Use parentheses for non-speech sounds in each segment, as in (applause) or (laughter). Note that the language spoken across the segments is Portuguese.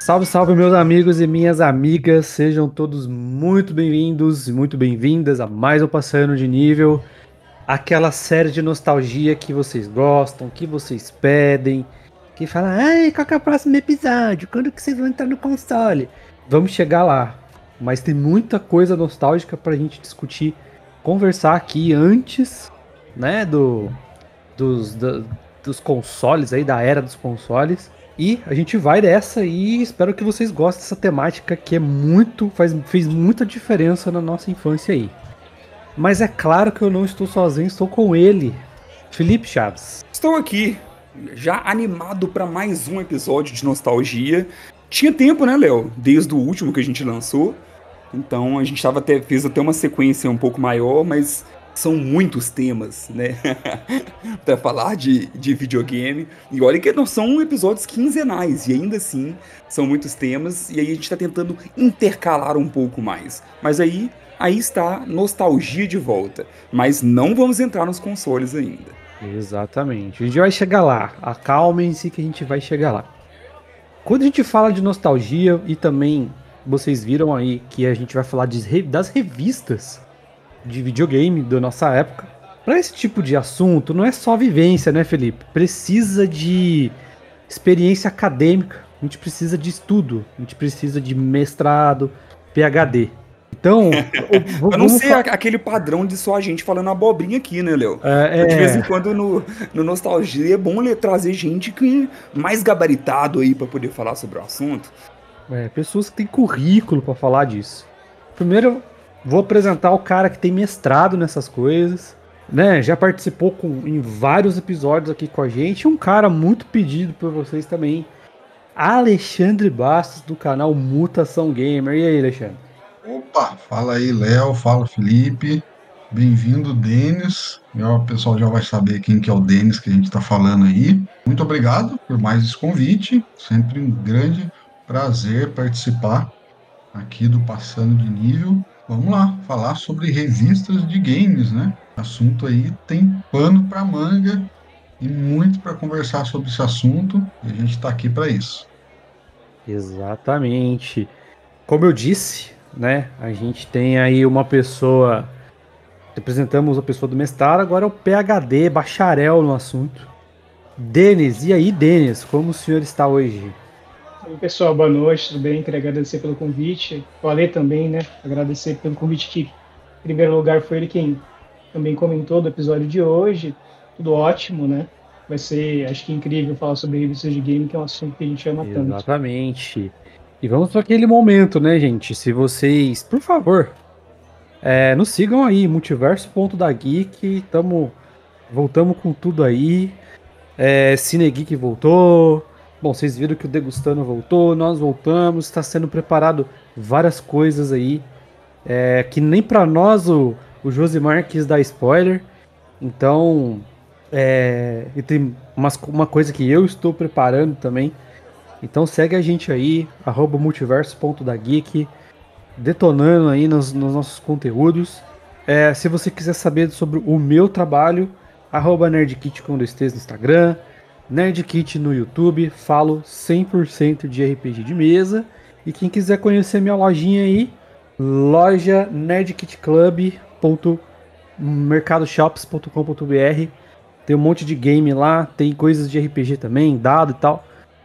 Salve, salve, meus amigos e minhas amigas, sejam todos muito bem-vindos e muito bem-vindas a mais um Passando de Nível, aquela série de nostalgia que vocês gostam, que vocês pedem, que fala, ai, qual que é o próximo episódio? Quando que vocês vão entrar no console? Vamos chegar lá, mas tem muita coisa nostálgica pra gente discutir, conversar aqui antes, né, do, dos, do, dos consoles aí, da era dos consoles. E a gente vai dessa e espero que vocês gostem dessa temática que é muito faz, fez muita diferença na nossa infância aí. Mas é claro que eu não estou sozinho, estou com ele, Felipe Chaves. Estou aqui, já animado para mais um episódio de nostalgia. Tinha tempo, né, Léo? Desde o último que a gente lançou. Então a gente tava até, fez até uma sequência um pouco maior, mas são muitos temas, né? (laughs) para falar de, de videogame. E olha que não são episódios quinzenais, e ainda assim são muitos temas, e aí a gente tá tentando intercalar um pouco mais. Mas aí, aí está nostalgia de volta. Mas não vamos entrar nos consoles ainda. Exatamente. A gente vai chegar lá. Acalmem-se que a gente vai chegar lá. Quando a gente fala de nostalgia, e também vocês viram aí que a gente vai falar de, das revistas de videogame da nossa época. Para esse tipo de assunto, não é só vivência, né, Felipe? Precisa de experiência acadêmica, a gente precisa de estudo, a gente precisa de mestrado, PhD. Então, (laughs) eu não sei aquele padrão de só a gente falando abobrinha aqui, né, Léo? É, é... De vez em quando no, no Nostalgia é bom trazer gente que mais gabaritado aí para poder falar sobre o assunto. É, pessoas que têm currículo para falar disso. Primeiro, Vou apresentar o cara que tem mestrado nessas coisas, né? Já participou com, em vários episódios aqui com a gente. Um cara muito pedido por vocês também, Alexandre Bastos, do canal Mutação Gamer. E aí, Alexandre? Opa, fala aí, Léo, fala Felipe. Bem-vindo, Denis. O pessoal já vai saber quem que é o Denis que a gente está falando aí. Muito obrigado por mais esse convite. Sempre um grande prazer participar aqui do Passando de Nível. Vamos lá, falar sobre revistas de games, né? Assunto aí tem pano para manga e muito para conversar sobre esse assunto e a gente está aqui para isso. Exatamente. Como eu disse, né? A gente tem aí uma pessoa. Representamos a pessoa do mestrado, agora é o PhD, bacharel no assunto. Denis, e aí, Denis, como o senhor está hoje? Oi, pessoal, boa noite, tudo bem? Queria agradecer pelo convite. O Ale também, né? Agradecer pelo convite que, em primeiro lugar, foi ele quem também comentou do episódio de hoje. Tudo ótimo, né? Vai ser, acho que incrível falar sobre revistas de game, que é um assunto que a gente ama Exatamente. tanto. Exatamente. E vamos para aquele momento, né, gente? Se vocês, por favor, é, nos sigam aí, multiverso.dageek, tamo, voltamos com tudo aí. É, Cine Geek voltou, Bom, vocês viram que o Degustando voltou, nós voltamos, está sendo preparado várias coisas aí. É, que nem para nós o, o Josimar quis dar spoiler. Então, é, e tem umas, uma coisa que eu estou preparando também. Então segue a gente aí, arroba multiverso.dageek, detonando aí nos, nos nossos conteúdos. É, se você quiser saber sobre o meu trabalho, arroba nerdkit com dois no Instagram, Nerdkit no YouTube, falo 100% de RPG de mesa. E quem quiser conhecer minha lojinha aí, loja nerdkitclub.mercadoshops.com.br. Tem um monte de game lá, tem coisas de RPG também, dado e tal.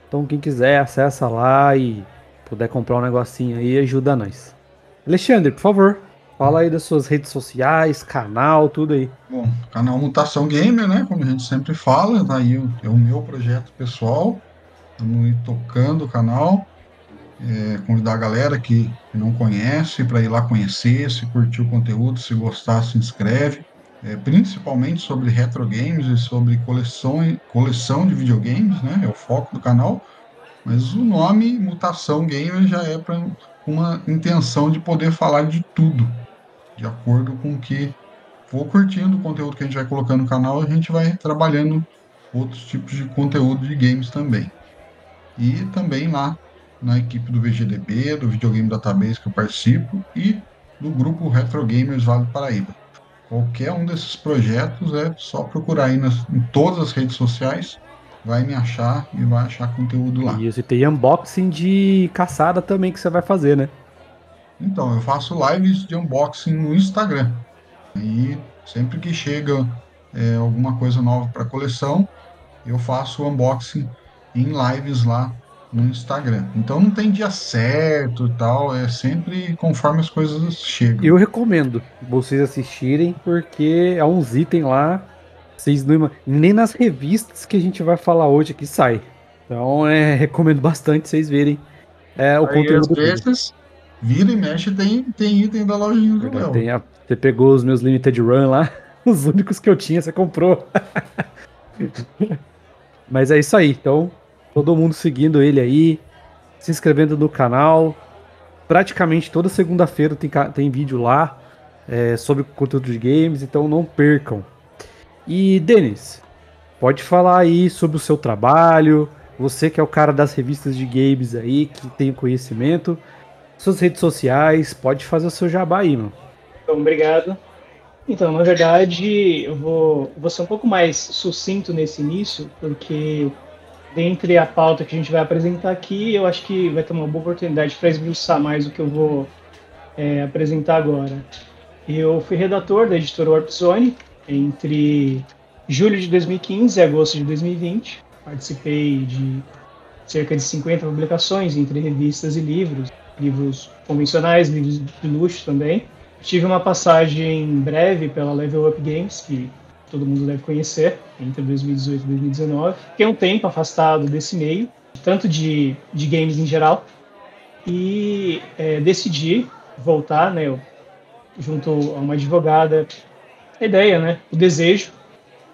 Então quem quiser, acessa lá e puder comprar um negocinho aí, ajuda nós. Alexandre, por favor, Fala aí das suas redes sociais, canal, tudo aí. Bom, canal Mutação Gamer, né? Como a gente sempre fala, tá aí é o meu projeto pessoal. Estamos tocando o canal. É, convidar a galera que não conhece para ir lá conhecer, se curtir o conteúdo, se gostar, se inscreve. É, principalmente sobre retro games e sobre coleção, coleção de videogames, né? É o foco do canal. Mas o nome Mutação Gamer já é para uma intenção de poder falar de tudo de acordo com o que vou curtindo o conteúdo que a gente vai colocando no canal, a gente vai trabalhando outros tipos de conteúdo de games também. E também lá na equipe do VGDB, do Videogame Database que eu participo e do grupo Retro Gamers Vale do Paraíba. Qualquer um desses projetos é só procurar aí nas, em todas as redes sociais, vai me achar e vai achar conteúdo lá. E tem unboxing de caçada também que você vai fazer, né? Então, eu faço lives de unboxing no Instagram. E sempre que chega é, alguma coisa nova para a coleção, eu faço o unboxing em lives lá no Instagram. Então não tem dia certo e tal, é sempre conforme as coisas chegam. Eu recomendo vocês assistirem, porque é uns itens lá, vocês não nem nas revistas que a gente vai falar hoje aqui sai. Então é, (laughs) recomendo bastante vocês verem é, o Aí, conteúdo. Às vezes, vira e mexe, tem, tem item da lojinha do Léo. Tem a, você pegou os meus Limited Run lá, (laughs) os únicos que eu tinha, você comprou. (laughs) Mas é isso aí, então todo mundo seguindo ele aí, se inscrevendo no canal. Praticamente toda segunda-feira tem, tem vídeo lá é, sobre conteúdo de games, então não percam. E Denis, pode falar aí sobre o seu trabalho, você que é o cara das revistas de games aí, que tem conhecimento, suas redes sociais, pode fazer o seu jabá aí, mano. Então, obrigado. Então, na verdade, eu vou, vou ser um pouco mais sucinto nesse início, porque dentre a pauta que a gente vai apresentar aqui, eu acho que vai ter uma boa oportunidade para esmiuçar mais o que eu vou é, apresentar agora. Eu fui redator da editora Warp Zone entre julho de 2015 e agosto de 2020. Participei de cerca de 50 publicações entre revistas e livros, livros convencionais, livros de luxo também. Tive uma passagem breve pela Level Up Games, que todo mundo deve conhecer, entre 2018 e 2019. Fiquei um tempo afastado desse meio, tanto de, de games em geral, e é, decidi voltar, né, eu, junto a uma advogada, a ideia, né, o desejo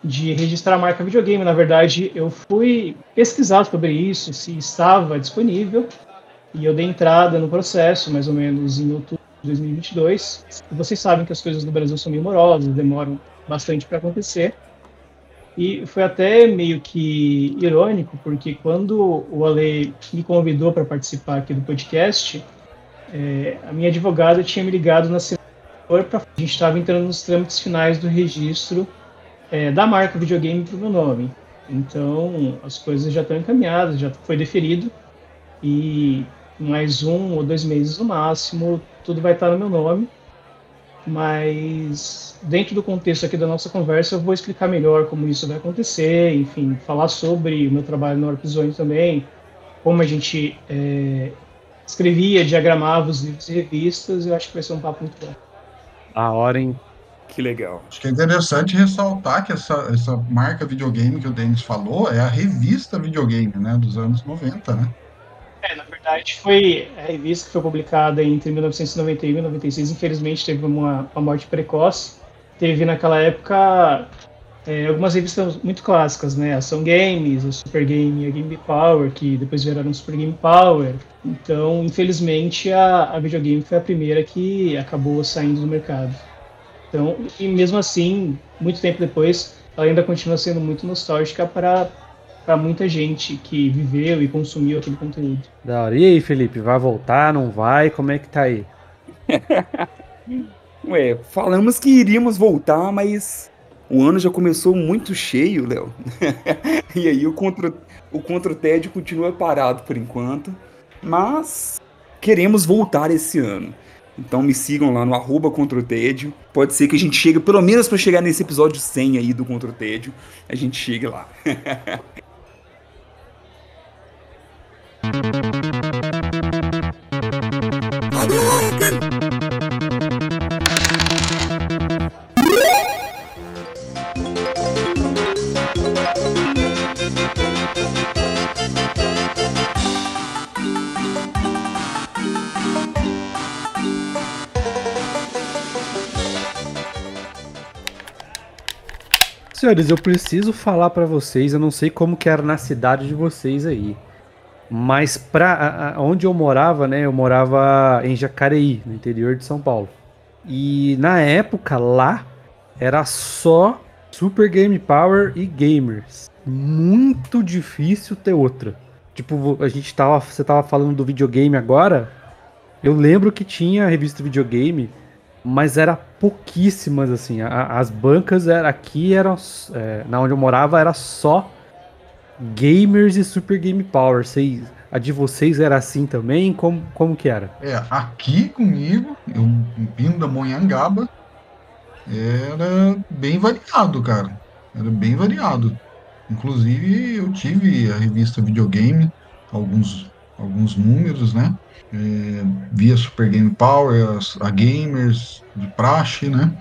de registrar a marca videogame. Na verdade, eu fui pesquisar sobre isso, se estava disponível, e eu dei entrada no processo, mais ou menos em outubro de 2022. E vocês sabem que as coisas no Brasil são meio morosas, demoram bastante para acontecer. E foi até meio que irônico, porque quando o Ale me convidou para participar aqui do podcast, é, a minha advogada tinha me ligado na semana para a gente estava entrando nos trâmites finais do registro é, da marca videogame para o meu nome. Então as coisas já estão encaminhadas, já foi deferido e mais um ou dois meses no máximo tudo vai estar no meu nome mas dentro do contexto aqui da nossa conversa eu vou explicar melhor como isso vai acontecer, enfim, falar sobre o meu trabalho no Orpzone também, como a gente é, escrevia, diagramava os livros e revistas, eu acho que vai ser um papo muito bom. A hora, hein? Que legal. Acho que é interessante ressaltar que essa, essa marca videogame que o Denis falou é a revista videogame, né, dos anos 90, né? Verdade, foi a revista que foi publicada entre 1991 e 1996. Infelizmente, teve uma, uma morte precoce. Teve naquela época é, algumas revistas muito clássicas, né? Ação Games, o Super Game a Game Power, que depois viraram Super Game Power. Então, infelizmente, a, a videogame foi a primeira que acabou saindo do mercado. Então, e mesmo assim, muito tempo depois, ela ainda continua sendo muito nostálgica para para muita gente que viveu e consumiu aquele conteúdo. Da hora. E aí, Felipe, vai voltar, não vai? Como é que tá aí? (laughs) Ué, falamos que iríamos voltar, mas o ano já começou muito cheio, Léo. (laughs) e aí o contra, o contra tédio continua parado por enquanto. Mas queremos voltar esse ano. Então me sigam lá no arroba contra o tédio. Pode ser que a gente chegue, pelo menos para chegar nesse episódio 100 aí do Contra o Tédio, a gente chegue lá. (laughs) Senhores, eu preciso falar para vocês, eu não sei como que era na cidade de vocês aí. Mas pra a, onde eu morava, né? Eu morava em Jacareí, no interior de São Paulo. E na época lá era só Super Game Power e Gamers. Muito difícil ter outra. Tipo, a gente tava. Você tava falando do videogame agora. Eu lembro que tinha a revista videogame, mas era pouquíssimas, assim. A, as bancas era, aqui eram. É, na onde eu morava era só Gamers e Super Game Power. Vocês, a de vocês era assim também? Como, como que era? É, aqui comigo, eu vindo da Monhangaba, era bem variado, cara. Era bem variado. Inclusive, eu tive a revista Videogame, alguns, alguns números, né? É, via Super Game Power, a, a Gamers, de praxe, né?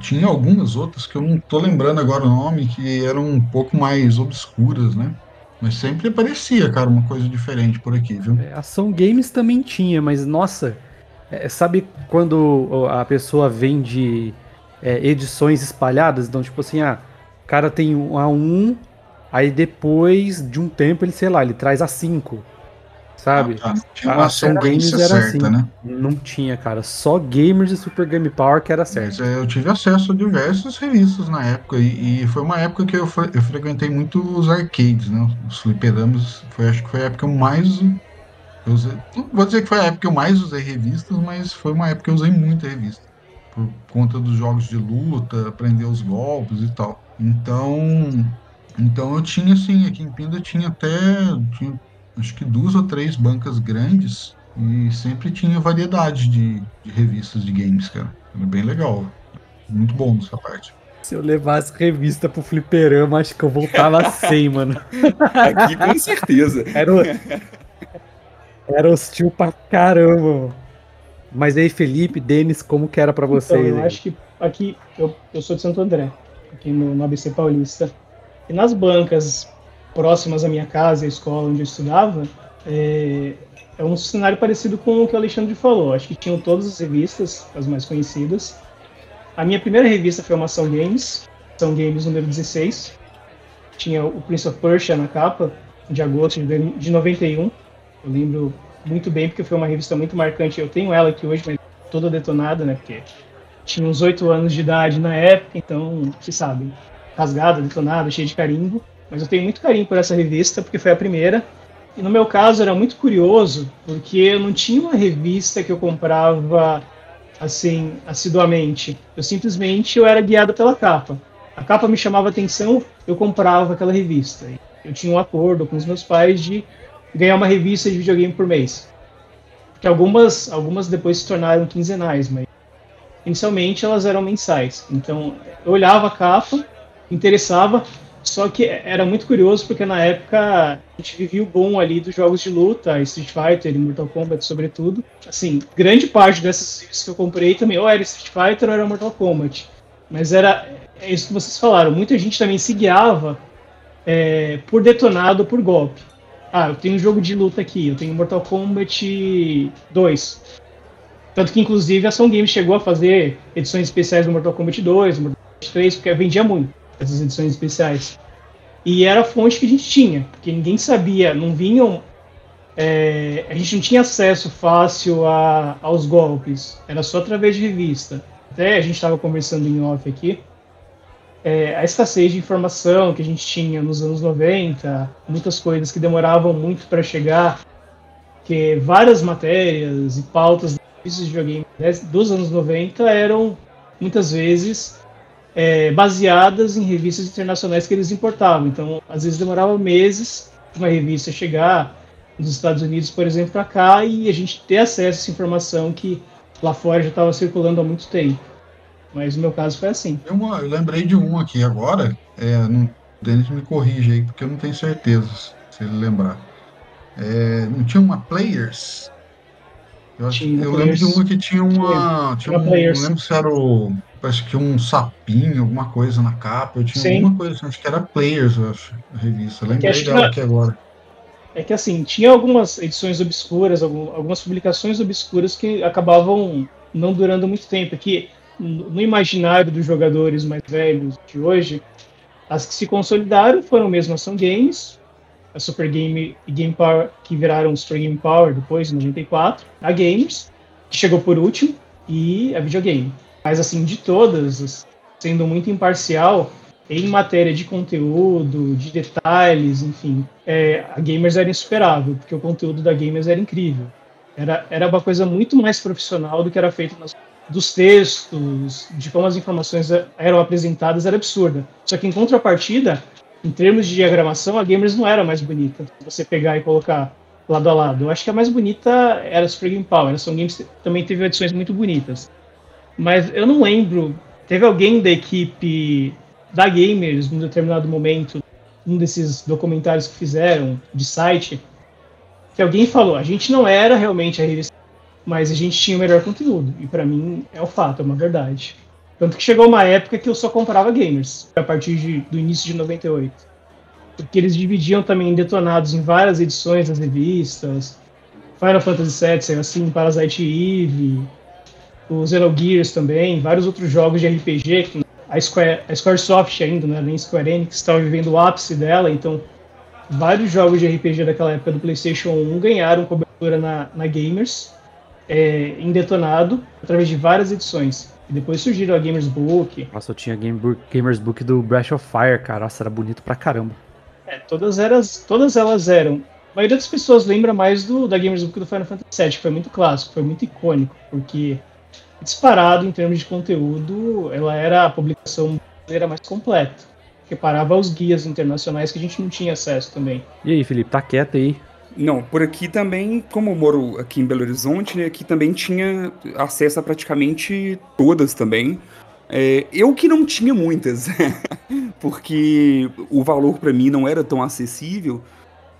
Tinha algumas outras que eu não tô lembrando agora o nome, que eram um pouco mais obscuras, né? Mas sempre aparecia, cara, uma coisa diferente por aqui, viu? É, ação Games também tinha, mas nossa, é, sabe quando a pessoa vende é, edições espalhadas? Então, tipo assim, ah, o cara tem a 1, Aí depois de um tempo ele, sei lá, ele traz a 5. Sabe? Ah, tinha a ação games era certa, assim. Né? Não tinha, cara. Só gamers e Super Game Power que era certo. Mas, é, eu tive acesso a diversas revistas na época. E, e foi uma época que eu, eu, frequentei muito os arcades, né? Os fliperamas. Foi, acho que foi a época que eu mais. Eu usei, não vou dizer que foi a época que eu mais usei revistas, mas foi uma época que eu usei muita revista. Por conta dos jogos de luta, aprender os golpes e tal. Então, então eu tinha assim, aqui em Pinda tinha até tinha, acho que duas ou três bancas grandes e sempre tinha variedade de, de revistas de games, cara. Era bem legal. Muito bom nessa parte. Se eu levasse revista pro fliperama, acho que eu voltava (laughs) sem, mano. Aqui com certeza. Era, era hostil pra caramba. Mas aí, Felipe, Denis, como que era pra então, vocês? Então, eu acho que aqui, eu, eu sou de Santo André, aqui no, no ABC Paulista. E nas bancas próximas à minha casa, a escola onde eu estudava, é, é um cenário parecido com o que o Alexandre falou. Acho que tinham todas as revistas, as mais conhecidas. A minha primeira revista foi uma Ação Games, Ação Games número 16. Tinha o Prince of Persia na capa, de agosto de 91. Eu lembro muito bem porque foi uma revista muito marcante. Eu tenho ela aqui hoje, mas toda detonada, né? Porque tinha uns 8 anos de idade na época, então, se sabe, rasgada, detonada, cheia de carimbo. Mas eu tenho muito carinho por essa revista, porque foi a primeira. E no meu caso era muito curioso, porque eu não tinha uma revista que eu comprava assim, assiduamente. Eu simplesmente eu era guiado pela capa. A capa me chamava atenção, eu comprava aquela revista. Eu tinha um acordo com os meus pais de ganhar uma revista de videogame por mês. Porque algumas, algumas depois se tornaram quinzenais, mas inicialmente elas eram mensais. Então eu olhava a capa, interessava. Só que era muito curioso porque na época a gente vivia o bom ali dos jogos de luta, Street Fighter e Mortal Kombat, sobretudo. Assim, grande parte dessas que eu comprei também ou era Street Fighter ou era Mortal Kombat. Mas era é isso que vocês falaram. Muita gente também se guiava é, por detonado por golpe. Ah, eu tenho um jogo de luta aqui, eu tenho Mortal Kombat 2. Tanto que, inclusive, a Ação Games chegou a fazer edições especiais do Mortal Kombat 2, Mortal Kombat 3, porque vendia muito essas edições especiais. E era a fonte que a gente tinha, porque ninguém sabia, não vinham. É, a gente não tinha acesso fácil a, aos golpes, era só através de revista. Até a gente estava conversando em off aqui. É, a escassez de informação que a gente tinha nos anos 90, muitas coisas que demoravam muito para chegar, que várias matérias e pautas de videogame dos anos 90 eram muitas vezes é, baseadas em revistas internacionais que eles importavam. Então, às vezes demorava meses para uma revista chegar dos Estados Unidos, por exemplo, para cá e a gente ter acesso a essa informação que lá fora já estava circulando há muito tempo. Mas no meu caso foi assim. Uma, eu lembrei de um aqui agora, é, não, o Denis me corrige aí, porque eu não tenho certeza se ele lembrar. É, não tinha uma Players? Eu, acho, eu lembro de uma que tinha uma. Tinha, tinha um, não lembro se era o parece que um sapinho, alguma coisa na capa. Eu tinha Sim. alguma coisa, assim, acho que era Players, eu acho, a revista. Lembrei dela aqui agora. É que assim, tinha algumas edições obscuras, algumas publicações obscuras que acabavam não durando muito tempo. É que no imaginário dos jogadores mais velhos de hoje, as que se consolidaram foram mesmo Ação Games, a Super Game e Game Power, que viraram Super Game Power depois, em 94, a Games, que chegou por último, e a Videogame. Mas assim, de todas, sendo muito imparcial em matéria de conteúdo, de detalhes, enfim, é, a Gamers era insuperável, porque o conteúdo da Gamers era incrível. Era, era uma coisa muito mais profissional do que era feito nas, dos textos, de como as informações eram apresentadas, era absurda. Só que em contrapartida, em termos de diagramação, a Gamers não era mais bonita. Você pegar e colocar lado a lado. Eu acho que a mais bonita era a Super Game Power. A Song Games também teve edições muito bonitas. Mas eu não lembro. Teve alguém da equipe da Gamers, num determinado momento, um desses documentários que fizeram de site, que alguém falou: a gente não era realmente a revista, mas a gente tinha o melhor conteúdo. E para mim é o fato, é uma verdade. Tanto que chegou uma época que eu só comprava Gamers, a partir de, do início de 98. Porque eles dividiam também detonados em várias edições das revistas. Final Fantasy VII saiu assim, Parasite Eve, o Xenogears também, vários outros jogos de RPG a, Square, a Squaresoft ainda, né, nem Square Enix, estava vivendo o ápice dela, então vários jogos de RPG daquela época do PlayStation 1 ganharam cobertura na, na Gamers, é, em detonado, através de várias edições. E depois surgiram a Gamers Book. Nossa, eu tinha Game Book, Gamers Book do Breath of Fire, cara. Nossa, era bonito pra caramba. É, todas, eras, todas elas eram. A maioria das pessoas lembra mais do, da Gamers Book do Final Fantasy VII, que foi muito clássico, foi muito icônico, porque disparado em termos de conteúdo, ela era a publicação brasileira mais completa. Que parava os guias internacionais que a gente não tinha acesso também. E aí, Felipe, tá quieto aí? Não, por aqui também, como eu moro aqui em Belo Horizonte, né, aqui também tinha acesso a praticamente todas também. É, eu que não tinha muitas, (laughs) porque o valor para mim não era tão acessível,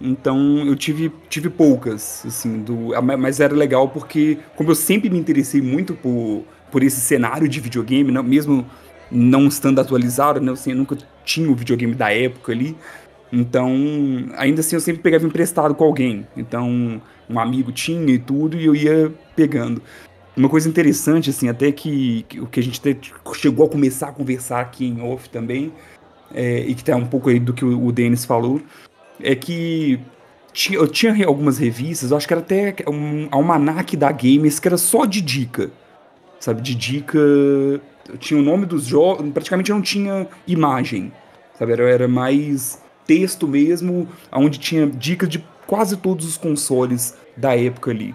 então eu tive, tive poucas, assim, do, mas era legal porque, como eu sempre me interessei muito por, por esse cenário de videogame, não, mesmo não estando atualizado, né, assim, eu nunca tinha o videogame da época ali, então ainda assim eu sempre pegava emprestado com alguém, então um amigo tinha e tudo e eu ia pegando. Uma coisa interessante, assim, até que, o que a gente chegou a começar a conversar aqui em off também, é, e que tá um pouco aí do que o, o Denis falou, é que tinha, eu tinha algumas revistas, eu acho que era até um almanac da Games que era só de dica. Sabe, de dica. Tinha o nome dos jogos, praticamente não tinha imagem. Sabe, era, era mais texto mesmo, onde tinha dicas de quase todos os consoles da época ali.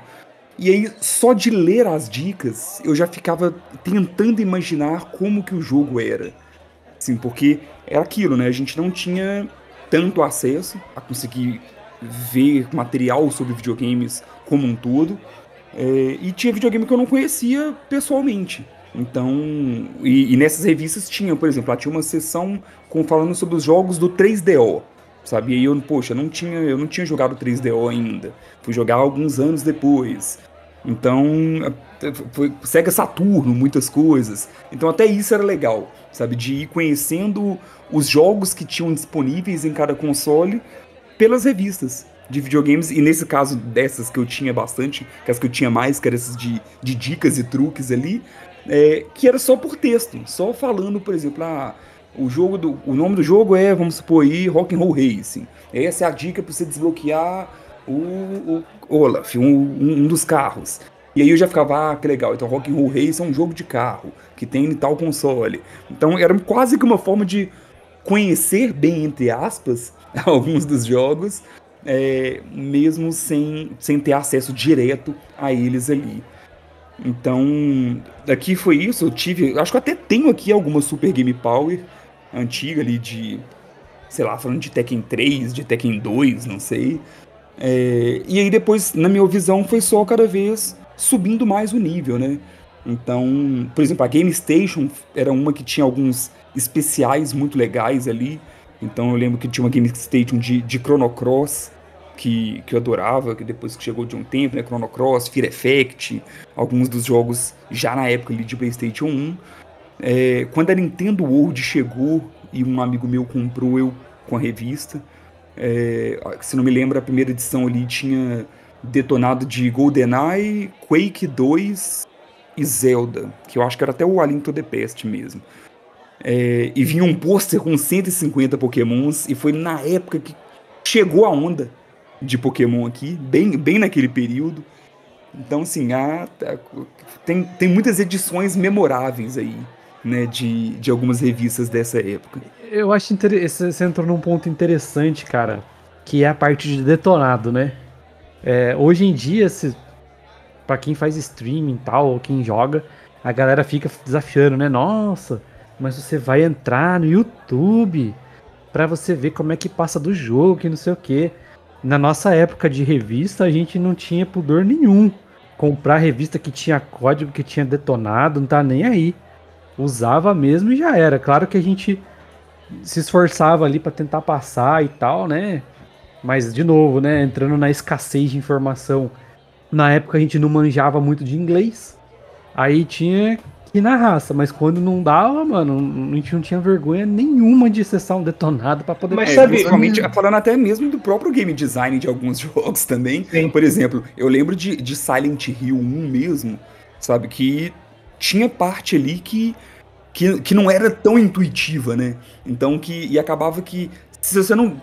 E aí, só de ler as dicas, eu já ficava tentando imaginar como que o jogo era. Assim, porque era aquilo, né? A gente não tinha tanto acesso a conseguir ver material sobre videogames como um todo. É, e tinha videogame que eu não conhecia pessoalmente. Então, e, e, nessas revistas tinha, por exemplo, lá tinha uma sessão com, falando sobre os jogos do 3DO, sabe? E eu, poxa, não tinha, eu não tinha jogado 3DO ainda. Fui jogar alguns anos depois. Então, foi Sega Saturno, muitas coisas. Então, até isso era legal, sabe? De ir conhecendo os jogos que tinham disponíveis em cada console pelas revistas de videogames, e nesse caso dessas que eu tinha bastante, que as que eu tinha mais, que eram essas de, de dicas e truques ali, é, que era só por texto, só falando, por exemplo, ah, o jogo do, o nome do jogo é, vamos supor aí, Rock and Roll Racing. Essa é a dica para você desbloquear o, o Olaf, um, um, dos carros. E aí eu já ficava, ah, que legal, então Rock Roll Racing é um jogo de carro, que tem em tal console. Então era quase que uma forma de conhecer bem, entre aspas, (laughs) alguns dos jogos, é, mesmo sem, sem ter acesso direto a eles ali. Então, aqui foi isso. Eu tive. Acho que eu até tenho aqui alguma Super Game Power antiga ali de. Sei lá, falando de Tekken 3, de Tekken 2, não sei. É, e aí depois, na minha visão, foi só cada vez subindo mais o nível, né? Então, por exemplo, a Game Station era uma que tinha alguns especiais muito legais ali. Então eu lembro que tinha uma Game Station de, de Chrono Cross, que, que eu adorava, que depois que chegou de um tempo, né? Chrono Cross, Fear Effect, alguns dos jogos já na época ali de PlayStation 1. É, quando a Nintendo World chegou e um amigo meu comprou eu com a revista, é, se não me lembro, a primeira edição ali tinha detonado de GoldenEye, Quake 2 e Zelda, que eu acho que era até o A Link to the Past mesmo. É, e vinha um pôster com 150 pokémons, e foi na época que chegou a onda de Pokémon aqui, bem, bem naquele período. Então, assim, tem, tem muitas edições memoráveis aí, né, de, de algumas revistas dessa época. Eu acho interessante, você entrou num ponto interessante, cara, que é a parte de detonado, né? É, hoje em dia, se, para quem faz streaming e tal, ou quem joga, a galera fica desafiando, né? Nossa, mas você vai entrar no YouTube para você ver como é que passa do jogo, que não sei o que. Na nossa época de revista, a gente não tinha pudor nenhum. Comprar revista que tinha código, que tinha detonado, não tá nem aí. Usava mesmo e já era. Claro que a gente se esforçava ali para tentar passar e tal, né? Mas, de novo, né? Entrando na escassez de informação. Na época a gente não manjava muito de inglês. Aí tinha que ir na raça. Mas quando não dava, mano, a gente não tinha vergonha nenhuma de acessar um detonado para poder. Mas sabe, principalmente falando até mesmo do próprio game design de alguns (laughs) jogos também. Sim. Por exemplo, eu lembro de, de Silent Hill 1 mesmo, sabe? Que tinha parte ali que, que, que não era tão intuitiva, né? Então que. E acabava que. Se você não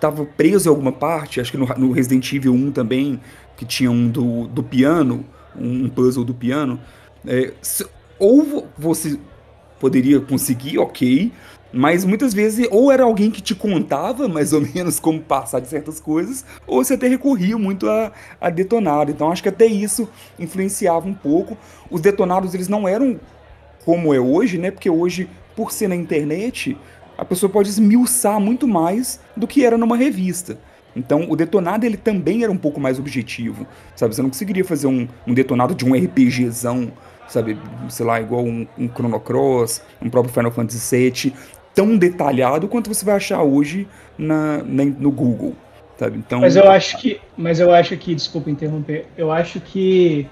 tava preso em alguma parte, acho que no, no Resident Evil 1 também, que tinha um do, do piano, um puzzle do piano. É, se, ou você poderia conseguir, ok, mas muitas vezes ou era alguém que te contava mais ou menos como passar de certas coisas, ou você até recorria muito a, a detonado. Então acho que até isso influenciava um pouco. Os detonados eles não eram como é hoje, né? Porque hoje, por ser na internet, a pessoa pode esmiuçar muito mais do que era numa revista. Então, o detonado ele também era um pouco mais objetivo, sabe? Você não conseguiria fazer um, um detonado de um RPGzão, sabe? Sei lá, igual um, um Chrono Cross, um próprio Final Fantasy VII, tão detalhado quanto você vai achar hoje na, na, no Google, sabe? Então, mas eu acho que, mas eu acho que, desculpa interromper, eu acho que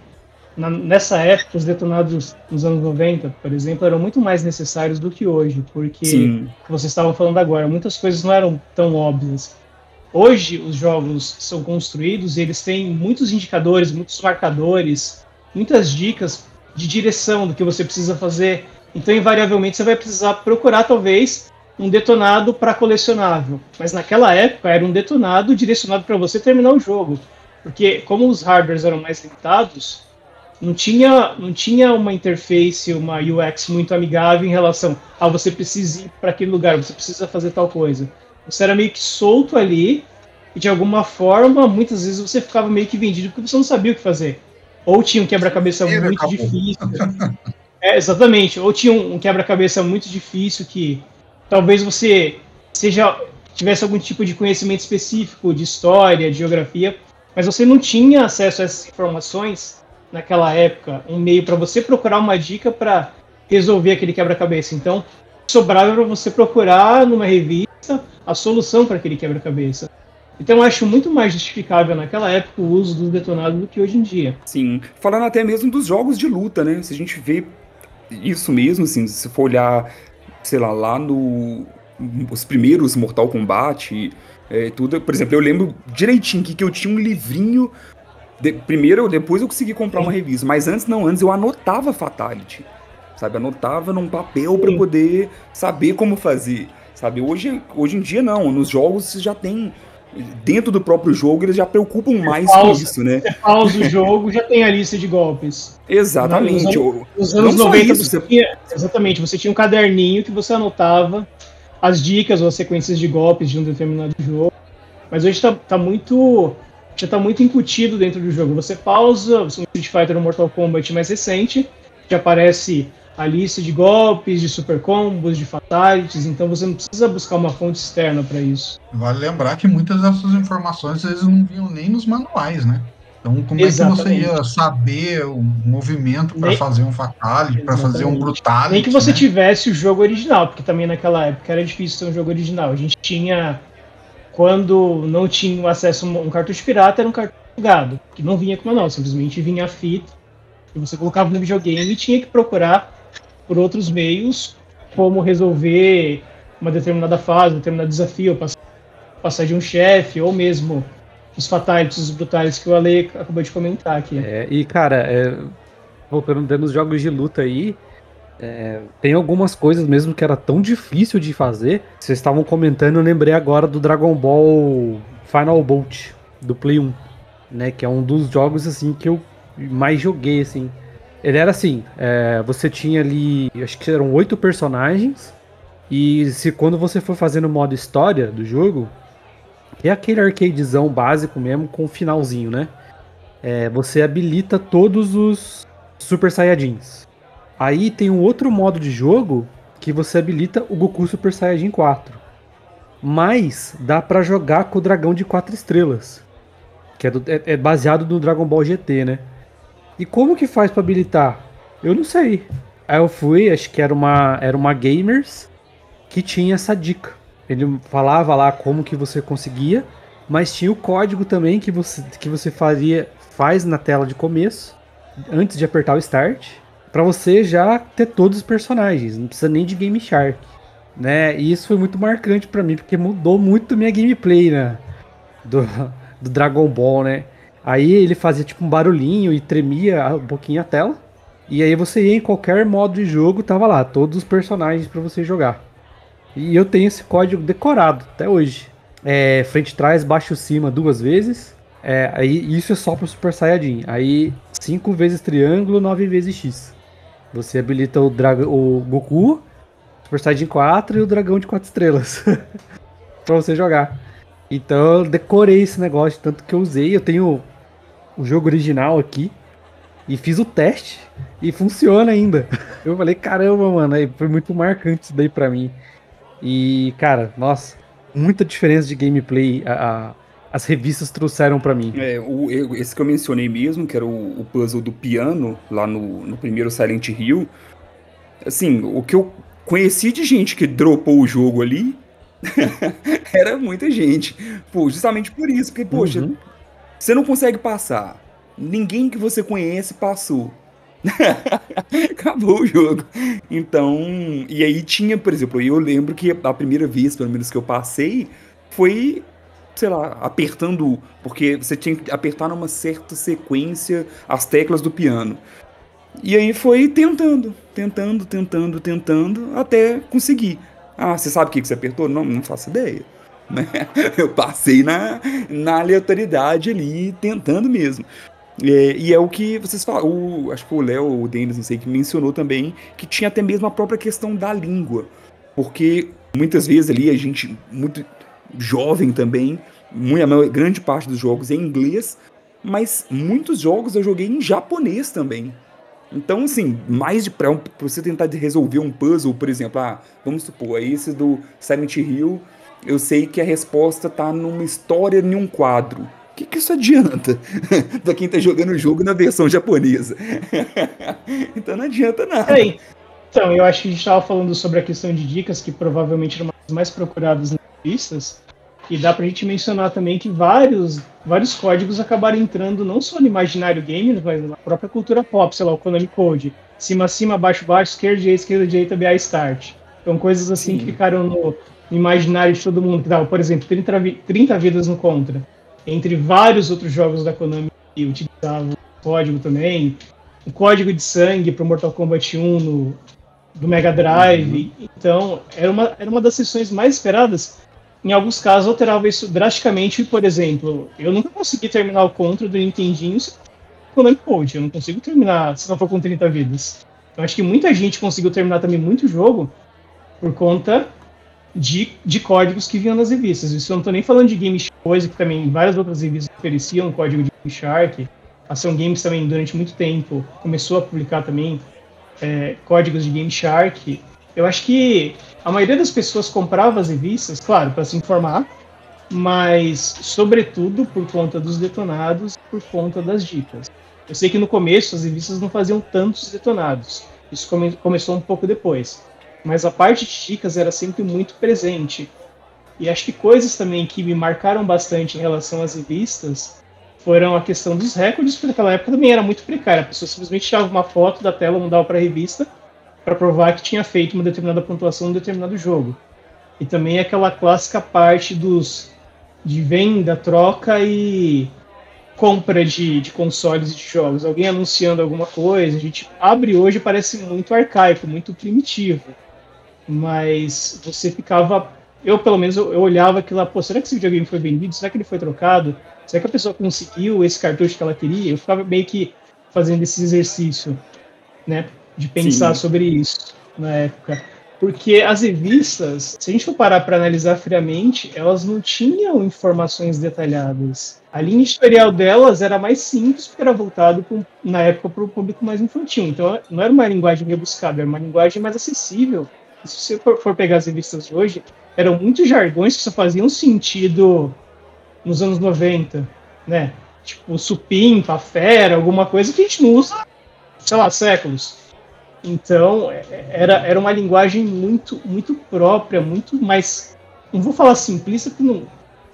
na, nessa época, os detonados nos anos 90, por exemplo, eram muito mais necessários do que hoje, porque, Sim. vocês estavam falando agora, muitas coisas não eram tão óbvias. Hoje, os jogos são construídos e eles têm muitos indicadores, muitos marcadores, muitas dicas de direção do que você precisa fazer. Então, invariavelmente, você vai precisar procurar, talvez, um detonado para colecionável. Mas naquela época, era um detonado direcionado para você terminar o jogo. Porque, como os hardwares eram mais limitados, não tinha, não tinha uma interface, uma UX muito amigável em relação a ah, você precisa ir para aquele lugar, você precisa fazer tal coisa. Você era meio que solto ali e de alguma forma, muitas vezes você ficava meio que vendido porque você não sabia o que fazer. Ou tinha um quebra-cabeça muito acabou. difícil. (laughs) é, exatamente. Ou tinha um quebra-cabeça muito difícil que talvez você seja tivesse algum tipo de conhecimento específico de história, de geografia, mas você não tinha acesso a essas informações naquela época um meio para você procurar uma dica para resolver aquele quebra-cabeça. Então, sobrava para você procurar numa revista a solução para aquele quebra-cabeça. Então, eu acho muito mais justificável naquela época o uso dos detonados do que hoje em dia. Sim, falando até mesmo dos jogos de luta, né? Se a gente vê isso mesmo, assim, se for olhar, sei lá, lá no os primeiros Mortal Kombat, é, tudo, por exemplo, eu lembro direitinho que, que eu tinha um livrinho de, primeiro, depois eu consegui comprar uma revista, mas antes não, antes eu anotava Fatality, sabe? Anotava num papel para poder saber como fazer, sabe? Hoje, hoje em dia não, nos jogos você já tem dentro do próprio jogo eles já preocupam mais pausa, com isso, né? Você pausa o jogo, já tem a lista de golpes. Exatamente. Nos anos, nos anos 90, isso, você tinha, exatamente, você tinha um caderninho que você anotava as dicas ou as sequências de golpes de um determinado jogo. Mas hoje tá, tá muito já está muito incutido dentro do jogo. Você pausa, um Street Fighter ou Mortal Kombat mais recente, já aparece a lista de golpes, de super combos, de fatalities, então você não precisa buscar uma fonte externa para isso. Vale lembrar que muitas dessas informações eles não vinham nem nos manuais, né? Então, como Exatamente. é que você ia saber o movimento para fazer um fatality, para fazer um brutality? Nem que você né? tivesse o jogo original, porque também naquela época era difícil ter um jogo original. A gente tinha quando não tinha acesso a um cartucho pirata, era um cartucho gado, que não vinha com manual, simplesmente vinha a fita, e você colocava no videogame e tinha que procurar por outros meios como resolver uma determinada fase, um determinado desafio, passar, de um chefe, ou mesmo os fatalities, os brutais que o Ale acabou de comentar aqui. É, e cara, é, voltando dentro dos jogos de luta aí, é, tem algumas coisas mesmo que era tão difícil de fazer. Vocês estavam comentando, eu lembrei agora do Dragon Ball Final Bolt do Play 1, né? Que é um dos jogos assim que eu mais joguei assim. Ele era assim, é, você tinha ali, acho que eram oito personagens, e se quando você for fazendo o modo história do jogo, é aquele arcadezão básico mesmo com o finalzinho, né? É, você habilita todos os Super Saiyajins. Aí tem um outro modo de jogo que você habilita o Goku Super Saiyajin 4. Mas dá para jogar com o dragão de 4 estrelas. Que é, do, é, é, baseado no Dragon Ball GT, né? E como que faz para habilitar? Eu não sei. Aí eu fui, acho que era uma, era uma Gamers que tinha essa dica. Ele falava lá como que você conseguia, mas tinha o código também que você, que você faria, faz na tela de começo, antes de apertar o Start, para você já ter todos os personagens, não precisa nem de Game Shark. Né? E isso foi muito marcante para mim, porque mudou muito minha gameplay né? do, do Dragon Ball, né? Aí ele fazia tipo um barulhinho e tremia um pouquinho a tela. E aí você ia em qualquer modo de jogo, tava lá, todos os personagens para você jogar. E eu tenho esse código decorado até hoje. É, frente trás, baixo cima duas vezes. É, aí isso é só pro Super Saiyajin. Aí 5 vezes triângulo, 9 vezes X. Você habilita o, o Goku, Super Saiyajin 4 e o dragão de 4 estrelas. (laughs) pra você jogar. Então eu decorei esse negócio, tanto que eu usei. Eu tenho o jogo original aqui. E fiz o teste. E funciona ainda. (laughs) Eu falei, caramba, mano. Aí foi muito marcante isso daí pra mim. E, cara, nossa, muita diferença de gameplay a, a, as revistas trouxeram para mim. É, o, esse que eu mencionei mesmo, que era o, o puzzle do piano, lá no, no primeiro Silent Hill. Assim, o que eu conheci de gente que dropou o jogo ali (laughs) era muita gente. Pô, justamente por isso, porque, poxa, uhum. Você não consegue passar. Ninguém que você conhece passou. (laughs) Acabou o jogo. Então, e aí tinha, por exemplo, eu lembro que a primeira vez, pelo menos que eu passei, foi, sei lá, apertando, porque você tinha que apertar numa certa sequência as teclas do piano. E aí foi tentando, tentando, tentando, tentando, até conseguir. Ah, você sabe o que você apertou? Não, não faço ideia. (laughs) Eu passei na, na aleatoriedade ali, tentando mesmo. É, e é o que vocês falaram, acho que o Léo, o Denis, não sei, que mencionou também, que tinha até mesmo a própria questão da língua. Porque muitas vezes ali a gente, muito jovem também, a grande parte dos jogos é em inglês, mas muitos jogos eu joguei em japonês também. Então, assim, mais de pra, pra você tentar resolver um puzzle, por exemplo, ah, vamos supor, esse do Silent Hill, eu sei que a resposta tá numa história em um quadro que, que isso adianta (laughs) para quem tá jogando o jogo na versão japonesa? (laughs) então não adianta nada. É, então, eu acho que a gente estava falando sobre a questão de dicas, que provavelmente eram as mais procuradas nas revistas, e dá pra gente mencionar também que vários, vários códigos acabaram entrando não só no imaginário gamer, mas na própria cultura pop, sei lá, o Konami Code. Cima, cima, baixo, baixo, esquerda, direita, esquerda, direita, BA Start. Então coisas assim Sim. que ficaram no, imaginário de todo mundo, que dava, por exemplo, 30, 30 vidas no Contra entre vários outros jogos da Konami que utilizavam o código também. O código de sangue para o Mortal Kombat 1 no, do Mega Drive. Uhum. Então, era uma, era uma das sessões mais esperadas. Em alguns casos, alterava isso drasticamente. Por exemplo, eu nunca consegui terminar o Contra do Nintendinho sem Konami Code. Eu não consigo terminar se não for com 30 vidas. Eu acho que muita gente conseguiu terminar também muito jogo por conta de, de códigos que vinham nas revistas. Isso eu não estou nem falando de Game Coisa, que também várias outras revistas ofereciam código de Game Shark. A Ação Games também, durante muito tempo, começou a publicar também é, códigos de Game Shark. Eu acho que a maioria das pessoas comprava as revistas, claro, para se informar, mas sobretudo por conta dos detonados, por conta das dicas. Eu sei que no começo as revistas não faziam tantos detonados. Isso come começou um pouco depois mas a parte de dicas era sempre muito presente. E acho que coisas também que me marcaram bastante em relação às revistas foram a questão dos recordes, porque naquela época também era muito precária. A pessoa simplesmente tirava uma foto da tela, mandava para a revista, para provar que tinha feito uma determinada pontuação em um determinado jogo. E também aquela clássica parte dos de venda, troca e compra de, de consoles e de jogos. Alguém anunciando alguma coisa, a gente abre hoje parece muito arcaico, muito primitivo mas você ficava. Eu, pelo menos, eu, eu olhava aquilo lá, pô, será que esse videogame foi vendido? Será que ele foi trocado? Será que a pessoa conseguiu esse cartucho que ela queria? Eu ficava meio que fazendo esse exercício. né, de pensar Sim. sobre isso na época. Porque as revistas, se a gente for parar para analisar friamente, elas não tinham informações detalhadas. A linha editorial delas era mais simples, porque era voltado na época para o público mais infantil. Então, não era uma linguagem rebuscada, era uma linguagem mais acessível. Se você for, pegar as revistas de hoje, eram muitos jargões que só faziam sentido nos anos 90, né? Tipo, supimpa, fera, alguma coisa que a gente não usa, sei lá, séculos. Então, é, era, era uma linguagem muito, muito própria, muito mais. Não vou falar simplista, porque não,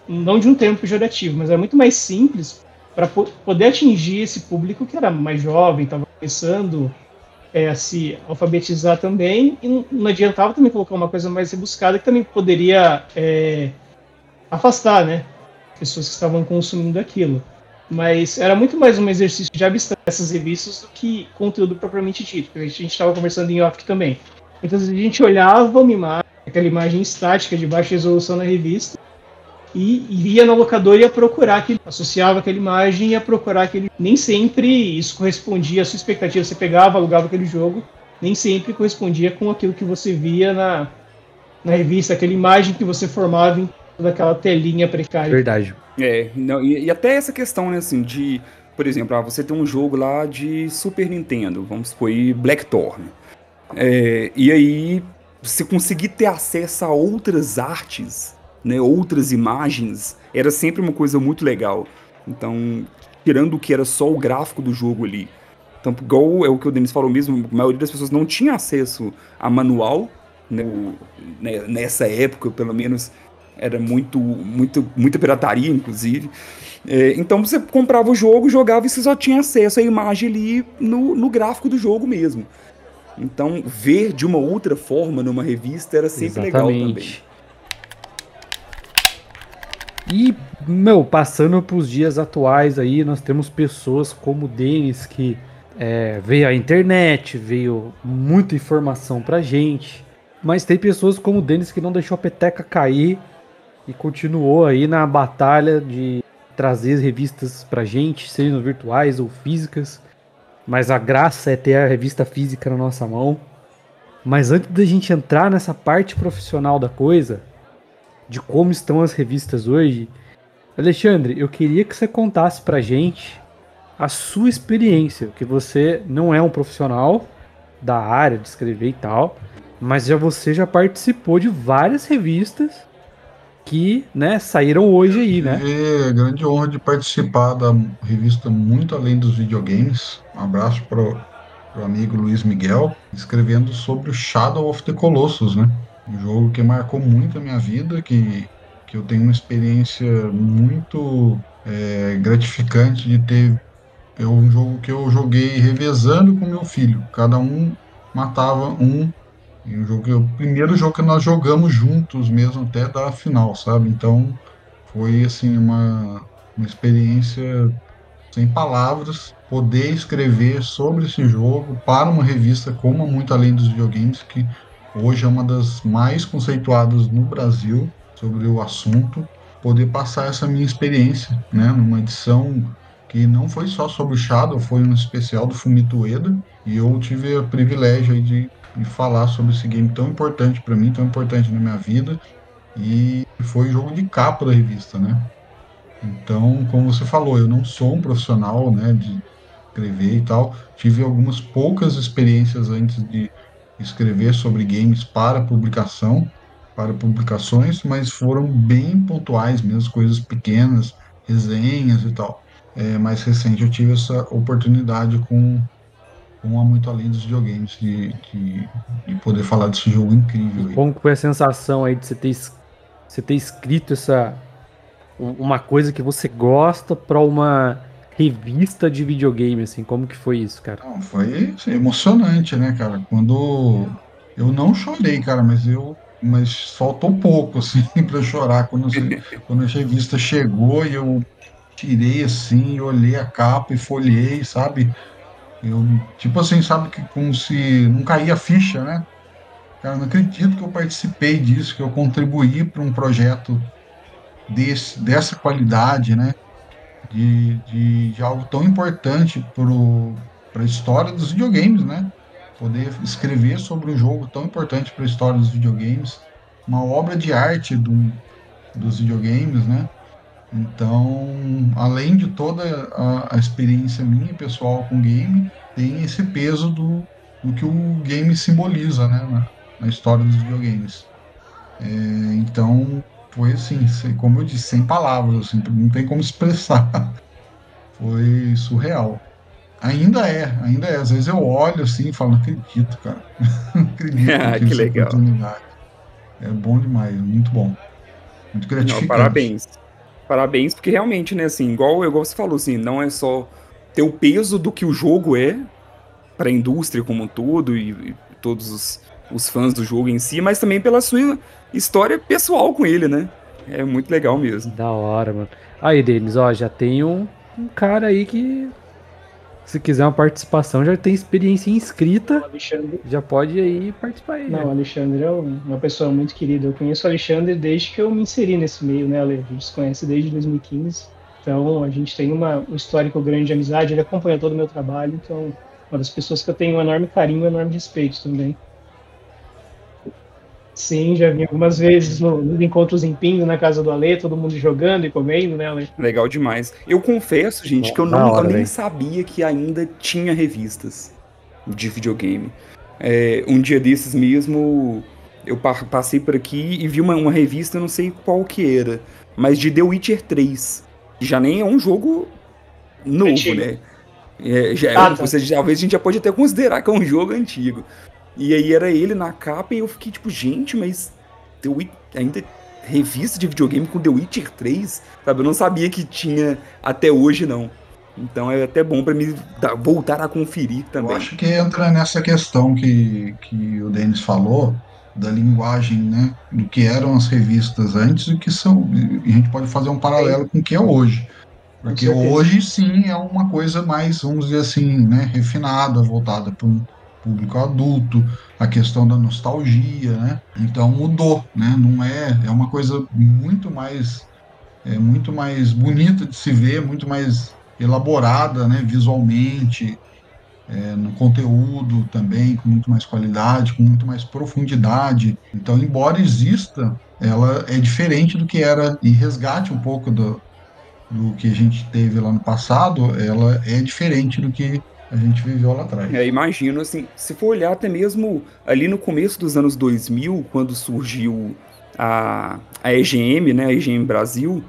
não de um termo pejorativo, mas era muito mais simples para po poder atingir esse público que era mais jovem, estava começando é, se alfabetizar também, e não, não, adiantava também colocar uma coisa mais rebuscada que também poderia é, afastar né, pessoas que estavam consumindo aquilo. Mas era muito mais um exercício de abstrair essas revistas do que conteúdo propriamente dito. A gente estava conversando em off também. Então a gente olhava uma imagem, aquela imagem estática de baixa resolução na revista, e ia na locadora e ia procurar aquele, associava aquela imagem e ia procurar aquele. Nem sempre isso correspondia à sua expectativa. Você pegava, alugava aquele jogo, nem sempre correspondia com aquilo que você via na, na revista, aquela imagem que você formava em toda aquela telinha precária. Verdade. É, não, e, e, até essa questão, né, assim, de, por exemplo, ah, você tem um jogo lá de Super Nintendo, vamos supor, Blackthorn. É, e aí, você conseguir ter acesso a outras artes, né, outras imagens, era sempre uma coisa muito legal. Então, tirando o que era só o gráfico do jogo ali. Então, igual é o que o Denis falou mesmo, a maioria das pessoas não tinha acesso a manual, né, né nessa época, pelo menos, era muito, muito, muita pirataria, inclusive. É, então você comprava o jogo, jogava e você só tinha acesso à imagem ali no, no gráfico do jogo mesmo. Então, ver de uma outra forma numa revista era sempre Exatamente. legal também. E, meu, passando para os dias atuais aí, nós temos pessoas como o Denis, que é, veio a internet, veio muita informação pra gente. Mas tem pessoas como o Denis que não deixou a peteca cair e continuou aí na batalha de trazer revistas pra gente, sejam virtuais ou físicas. Mas a graça é ter a revista física na nossa mão. Mas antes da gente entrar nessa parte profissional da coisa, de como estão as revistas hoje, Alexandre, eu queria que você contasse pra gente a sua experiência, que você não é um profissional da área de escrever e tal, mas já você já participou de várias revistas que né, saíram hoje aí, né? É grande honra de participar da revista Muito Além dos Videogames. Um abraço para o amigo Luiz Miguel, escrevendo sobre o Shadow of the Colossus, né? Um jogo que marcou muito a minha vida, que, que eu tenho uma experiência muito é, gratificante de ter. É um jogo que eu joguei revezando com meu filho. Cada um matava um e um jogo, o primeiro jogo que nós jogamos juntos mesmo até da final, sabe? Então foi assim uma, uma experiência sem palavras poder escrever sobre esse jogo para uma revista como Muito Além dos Videogames, que hoje é uma das mais conceituadas no Brasil sobre o assunto, poder passar essa minha experiência, né, numa edição que não foi só sobre o Shadow, foi um especial do Fumito Ueda, e eu tive o privilégio de e falar sobre esse game tão importante para mim, tão importante na minha vida. E foi o jogo de capa da revista, né? Então, como você falou, eu não sou um profissional, né, de escrever e tal. Tive algumas poucas experiências antes de escrever sobre games para publicação, para publicações, mas foram bem pontuais mesmo, coisas pequenas, resenhas e tal. É, mais recente eu tive essa oportunidade com um há muito além dos videogames, de, de, de, poder falar desse jogo incrível. Aí. Como foi a sensação aí de você ter, você ter escrito essa uma coisa que você gosta para uma revista de videogame, assim, como que foi isso, cara? Não, foi emocionante, né, cara? Quando eu não chorei, cara, mas eu mas faltou pouco, (laughs) assim, para chorar quando, quando a revista chegou e eu tirei assim, olhei a capa e folhei, sabe? Eu, tipo assim, sabe que como se não caía a ficha, né? Cara, não acredito que eu participei disso, que eu contribuí para um projeto desse, dessa qualidade, né? De, de, de algo tão importante para a história dos videogames, né? poder escrever sobre um jogo tão importante para a história dos videogames, uma obra de arte do, dos videogames, né? Então, além de toda a, a, experiência minha pessoal com game, tem esse peso do, do que o game simboliza, né, na, na história dos videogames. É, então, foi assim, como eu disse, sem palavras, assim, não tem como expressar. (laughs) Foi surreal. Ainda é, ainda é. Às vezes eu olho assim e falo, não acredito, cara. não (laughs) acredito (laughs) ah, que legal. É bom demais, muito bom. Muito gratificante. Não, parabéns. Parabéns, porque realmente, né, assim, igual, igual você falou, assim, não é só ter o peso do que o jogo é para a indústria como um todo e, e todos os, os fãs do jogo em si, mas também pela sua história pessoal com ele, né? É muito legal mesmo. Da hora, mano. Aí, Denis, ó, já tem um, um cara aí que se quiser uma participação, já tem experiência inscrita. Já pode aí participar aí. Não, né? o Alexandre é uma pessoa muito querida. Eu conheço o Alexandre desde que eu me inseri nesse meio, né, Ale? A gente se conhece desde 2015. Então, a gente tem uma, um histórico grande de amizade. Ele acompanha todo o meu trabalho. Então, uma das pessoas que eu tenho um enorme carinho e um enorme respeito também. Sim, já vi algumas vezes nos no encontros em Pingo, na casa do Ale, todo mundo jogando e comendo, né, Ale? Legal demais. Eu confesso, gente, que eu, não, hora, eu nem sabia que ainda tinha revistas de videogame. É, um dia desses mesmo, eu passei por aqui e vi uma, uma revista, não sei qual que era, mas de The Witcher 3. Que já nem é um jogo novo, antigo. né? É, já, é ah, tá. seja, talvez a gente já pode até considerar que é um jogo antigo. E aí era ele na capa e eu fiquei tipo, gente, mas The Witcher, ainda revista de videogame com The Witcher 3, sabe? Eu não sabia que tinha até hoje, não. Então é até bom para mim voltar a conferir também. Eu acho que entra nessa questão que, que o Denis falou, da linguagem, né? Do que eram as revistas antes e que são. E a gente pode fazer um paralelo com o que é hoje. Porque hoje sim é uma coisa mais, vamos dizer assim, né, refinada, voltada para um, público adulto, a questão da nostalgia, né? Então mudou, né? Não é, é uma coisa muito mais é muito mais bonita de se ver, muito mais elaborada, né, visualmente, é, no conteúdo também, com muito mais qualidade, com muito mais profundidade. Então, embora exista, ela é diferente do que era e resgate um pouco do, do que a gente teve lá no passado, ela é diferente do que a gente viveu lá atrás. É, imagino, assim, se for olhar até mesmo ali no começo dos anos 2000, quando surgiu a, a EGM, né, a EGM Brasil,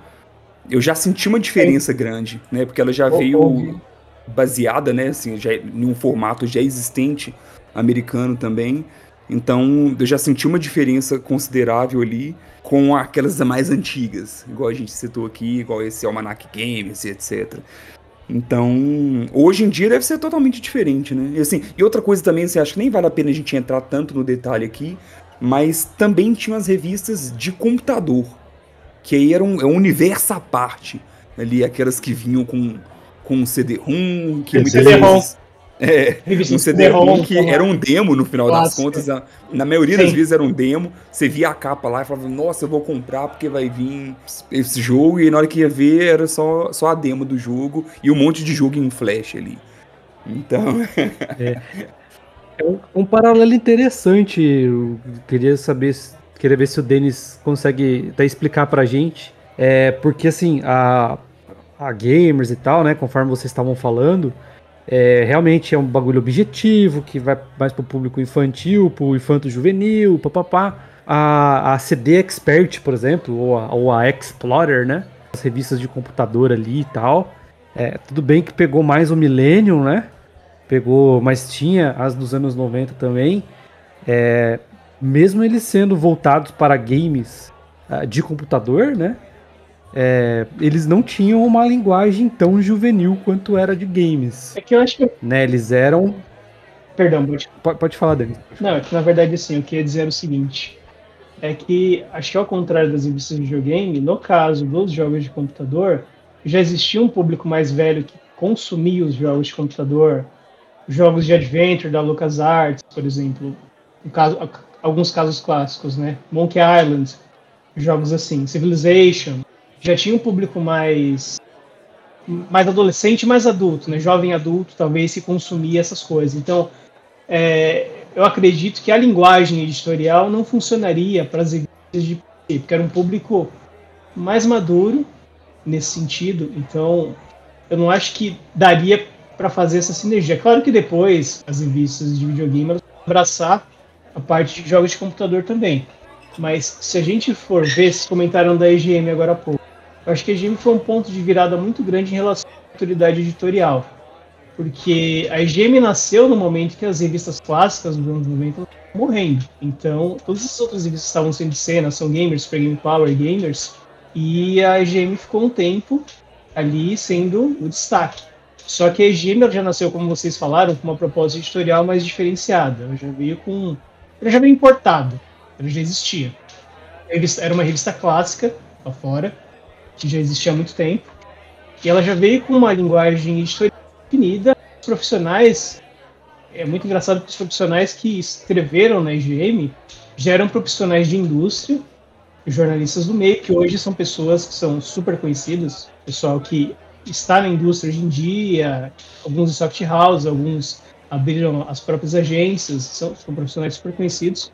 eu já senti uma diferença é. grande, né, porque ela já oh, veio oh. baseada, né, assim, já, em um formato já existente, americano também, então eu já senti uma diferença considerável ali com aquelas mais antigas, igual a gente citou aqui, igual esse Almanac Games, etc. Então, hoje em dia deve ser totalmente diferente, né? E, assim, e outra coisa também, você acha que nem vale a pena a gente entrar tanto no detalhe aqui, mas também tinha as revistas de computador, que aí era um, é um universo à parte, ali, aquelas que vinham com, com CD-ROM, que muitas vezes... É, um CD-ROM que era um demo no final das contas. Na, na maioria Sim. das vezes era um demo. Você via a capa lá e falava, nossa, eu vou comprar porque vai vir esse jogo. E na hora que ia ver, era só, só a demo do jogo e um monte de jogo em flash ali. Então. é. (laughs) é um, um, paralelo interessante. Eu queria saber, queria ver se o Denis consegue até explicar pra gente. É, porque assim, a, a gamers e tal, né? Conforme vocês estavam falando é, realmente é um bagulho objetivo, que vai mais pro público infantil, pro infanto juvenil, papapá. A, a CD Expert, por exemplo, ou a, ou a Explorer, né? As revistas de computador ali e tal. É, tudo bem que pegou mais o Millennium, né? Pegou, mas tinha as dos anos 90 também. É, mesmo eles sendo voltados para games uh, de computador, né? É, eles não tinham uma linguagem tão juvenil quanto era de games. É que eu acho que. Né, eles eram. Perdão, pode, pode, falar, Dani. Não, é que na verdade, assim, eu queria dizer o seguinte. É que, acho que ao contrário das revistas de videogame, no caso dos jogos de computador, já existia um público mais velho que consumia os jogos de computador, jogos de adventure da LucasArts, por exemplo, caso, alguns casos clássicos, né? Monkey Island, jogos assim, Civilization, já tinha um público mais mais adolescente, mais adulto, né? Jovem adulto, talvez se consumia essas coisas. Então, é, eu acredito que a linguagem editorial não funcionaria para as revistas de porque era um público mais maduro nesse sentido. Então, eu não acho que daria para fazer essa sinergia. Claro que depois as revistas de videogame vão abraçar a parte de jogos de computador também. Mas se a gente for ver, vocês comentaram da EGM agora há pouco, eu acho que a EGM foi um ponto de virada muito grande em relação à autoridade editorial. Porque a EGM nasceu no momento que as revistas clássicas dos anos 90 estavam morrendo. Então, todas as outras revistas estavam sendo de cena, são gamers, Super Game Power, gamers, e a EGM ficou um tempo ali sendo o destaque. Só que a EGM já nasceu, como vocês falaram, com uma proposta editorial mais diferenciada. Ela já veio com. Ela já veio importada. Ela já existia. Era uma revista clássica lá fora, que já existia há muito tempo. E ela já veio com uma linguagem editorial definida. Os profissionais. É muito engraçado que os profissionais que escreveram na EGM já eram profissionais de indústria, jornalistas do meio, que hoje são pessoas que são super conhecidas, pessoal que está na indústria hoje em dia, alguns de soft house, alguns abriram as próprias agências, são, são profissionais super conhecidos.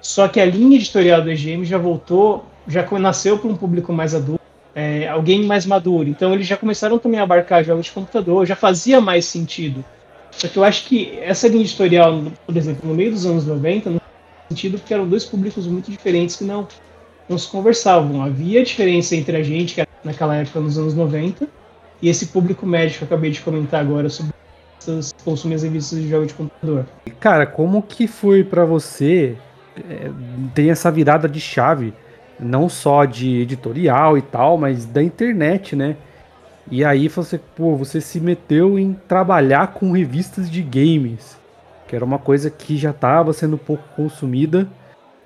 Só que a linha editorial do EGM já voltou, já nasceu para um público mais adulto, é, alguém mais maduro. Então eles já começaram também a abarcar jogos de computador, já fazia mais sentido. Só que eu acho que essa linha editorial, por exemplo, no meio dos anos 90, não faz sentido porque eram dois públicos muito diferentes que não, não se conversavam. Havia diferença entre a gente, que naquela época, nos anos 90, e esse público médio que eu acabei de comentar agora sobre consumir as revistas de jogos de computador. Cara, como que foi para você é, ter essa virada de chave, não só de editorial e tal, mas da internet, né? E aí você, pô, você se meteu em trabalhar com revistas de games, que era uma coisa que já estava sendo pouco consumida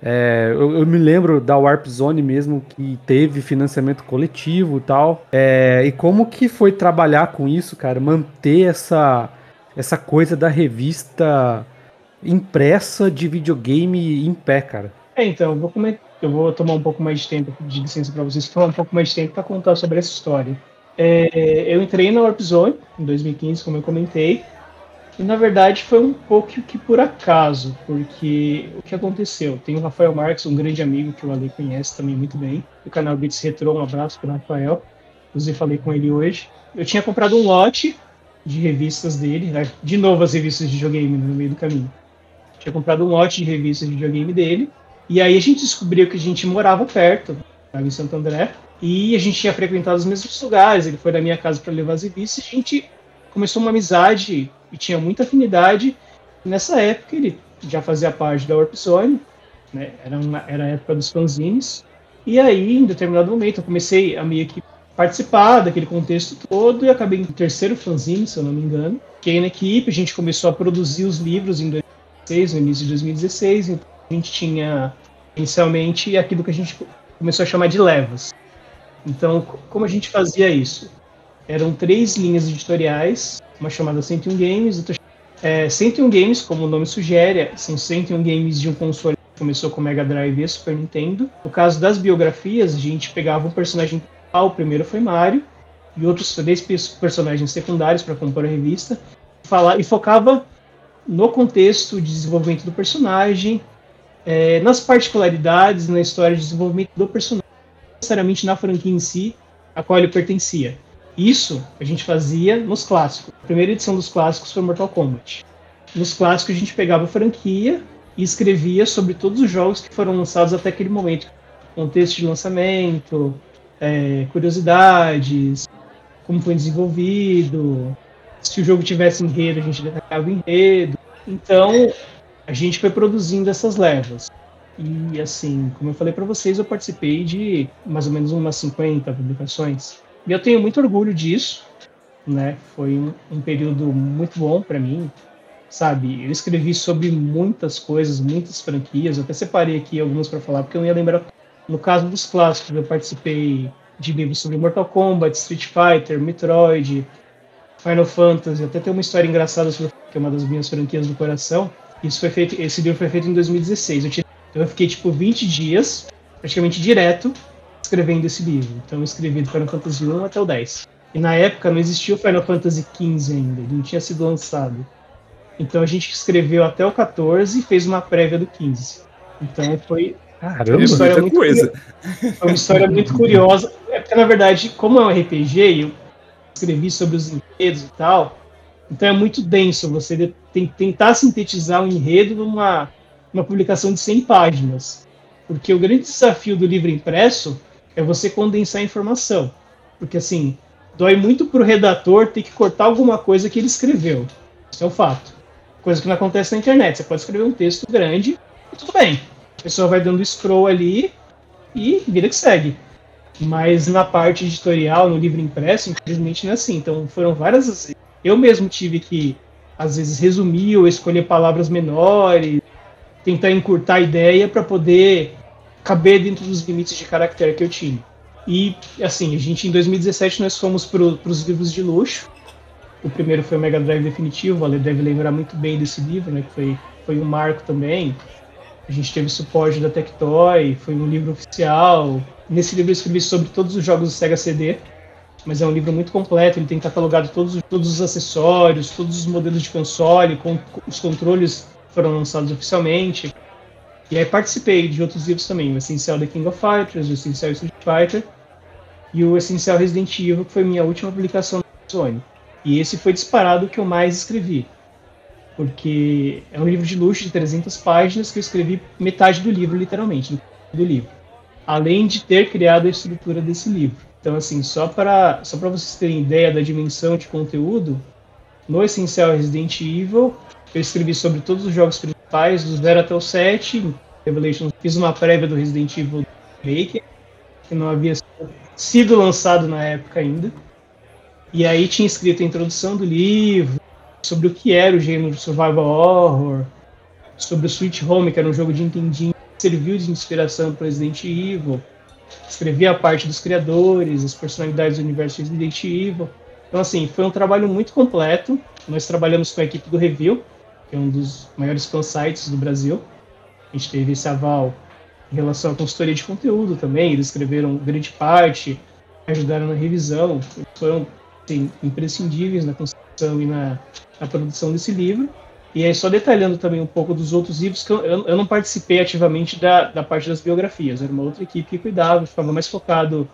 é, eu, eu, me lembro da Warp Zone mesmo, que teve financiamento coletivo e tal. É, e como que foi trabalhar com isso, cara? Manter essa, essa coisa da revista impressa de videogame em pé, cara. É, então, vou, eu vou tomar um pouco mais de tempo, de licença para vocês, tomar um pouco mais de tempo para contar sobre essa história. É, eu entrei na Warp Zone em 2015, como eu comentei. E na verdade foi um pouco que por acaso, porque o que aconteceu? Tem o Rafael Marques, um grande amigo que o Ale conhece também muito bem, do canal Beats Retro, um abraço para o Rafael. Inclusive falei com ele hoje. Eu tinha comprado um lote de revistas dele, né? de novo as revistas de videogame no meio do caminho. Tinha comprado um lote de revistas de videogame dele, e aí a gente descobriu que a gente morava perto, em Santo André, e a gente tinha frequentado os mesmos lugares. Ele foi na minha casa para levar as revistas, a gente começou uma amizade e tinha muita afinidade. Nessa época ele já fazia parte da Warp Zone, né? Era, uma, era a época dos fanzines. E aí, em determinado momento, eu comecei a meio que participar daquele contexto todo e acabei no terceiro fanzine, se eu não me engano. Fiquei na equipe, a gente começou a produzir os livros em 2016, no início de 2016. Então a gente tinha inicialmente aquilo que a gente começou a chamar de levas. Então, como a gente fazia isso? Eram três linhas editoriais uma chamada 101 Games, outra é, 101 Games, como o nome sugere, são 101 games de um console que começou com Mega Drive e Super Nintendo. No caso das biografias, a gente pegava um personagem principal, o primeiro foi Mario, e outros três personagens secundários para compor a revista, falar, e focava no contexto de desenvolvimento do personagem, é, nas particularidades, na história de desenvolvimento do personagem, necessariamente na franquia em si, a qual ele pertencia. Isso a gente fazia nos clássicos. A primeira edição dos clássicos foi Mortal Kombat. Nos clássicos a gente pegava a franquia e escrevia sobre todos os jogos que foram lançados até aquele momento. Contexto de lançamento, é, curiosidades, como foi desenvolvido, se o jogo tivesse enredo, a gente detalhava o enredo. Então, a gente foi produzindo essas levas. E assim, como eu falei para vocês, eu participei de mais ou menos umas 50 publicações. E eu tenho muito orgulho disso, né? Foi um, um período muito bom para mim, sabe? Eu escrevi sobre muitas coisas, muitas franquias. Eu até separei aqui algumas para falar, porque eu não ia lembrar. No caso dos clássicos, eu participei de livros sobre Mortal Kombat, Street Fighter, Metroid, Final Fantasy. Até tem uma história engraçada sobre que é uma das minhas franquias do coração. Isso foi feito, esse livro foi feito em 2016. Eu, tive, eu fiquei tipo 20 dias, praticamente direto, escrevendo esse livro. Então eu escrevi do Final Fantasy 1 até o 10. E na época não existia o Final Fantasy XV ainda, ele não tinha sido lançado. Então a gente escreveu até o 14 e fez uma prévia do 15. Então foi Caramba, Uma história muito coisa. Foi uma história muito curiosa. É porque, na verdade, como é um RPG, eu escrevi sobre os enredos e tal, então é muito denso você tem, tentar sintetizar um enredo numa uma publicação de 100 páginas. Porque o grande desafio do livro impresso é você condensar a informação. Porque, assim, dói muito pro redator ter que cortar alguma coisa que ele escreveu. Isso é um fato. Coisa que não acontece na internet. Você pode escrever um texto grande e tudo bem pessoa vai dando scroll ali e vida que segue. Mas na parte editorial, no livro impresso, infelizmente não é assim. Então foram várias. Eu mesmo tive que, às vezes, resumir ou escolher palavras menores, tentar encurtar a ideia para poder caber dentro dos limites de caractere que eu tinha. E, assim, a gente, em 2017, nós fomos para os livros de luxo. O primeiro foi o Mega Drive Definitivo, Ale deve lembrar muito bem desse livro, né? Que foi, foi um marco também. A gente teve suporte da Tectoy, foi um livro oficial. Nesse livro eu escrevi sobre todos os jogos do Sega CD, mas é um livro muito completo, ele tem catalogado todos, todos os acessórios, todos os modelos de console, com, os controles foram lançados oficialmente. E aí participei de outros livros também, o Essencial The King of Fighters, o Essencial Street Fighter e o Essencial Resident Evil, que foi minha última publicação na Sony. E esse foi disparado que eu mais escrevi porque é um livro de luxo de 300 páginas que eu escrevi metade do livro, literalmente, do livro. Além de ter criado a estrutura desse livro. Então, assim, só para só vocês terem ideia da dimensão de conteúdo, no Essencial Resident Evil, eu escrevi sobre todos os jogos principais, do 0 até o 7. Revelations, fiz uma prévia do Resident Evil Maker, que não havia sido lançado na época ainda. E aí tinha escrito a introdução do livro, sobre o que era o gênero survival horror, sobre o Sweet Home, que era um jogo de Nintendinho que serviu de inspiração para Resident Evil. Escrevi a parte dos criadores, as personalidades do universo Resident Evil. Então, assim, foi um trabalho muito completo. Nós trabalhamos com a equipe do Review, que é um dos maiores fansites do Brasil. A gente teve esse aval em relação à consultoria de conteúdo também. Eles escreveram grande parte, ajudaram na revisão. Foram assim, imprescindíveis na construção e na, na, produção desse livro. E aí, só detalhando também um pouco dos outros livros, que eu, eu, não participei ativamente da, da parte das biografias, era uma outra equipe que cuidava, ficava mais focado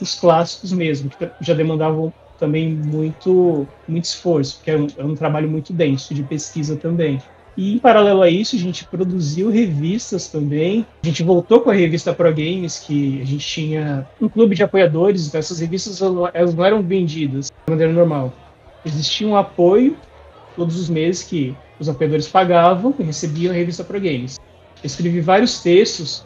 nos clássicos mesmo, que já demandavam também muito, muito esforço, porque é um, é um trabalho muito denso de pesquisa também. E em paralelo a isso, a gente produziu revistas também. A gente voltou com a revista Pro Games, que a gente tinha um clube de apoiadores, então essas revistas elas não eram vendidas de maneira normal. Existia um apoio todos os meses que os apoiadores pagavam e recebiam a revista Pro Games. Eu escrevi vários textos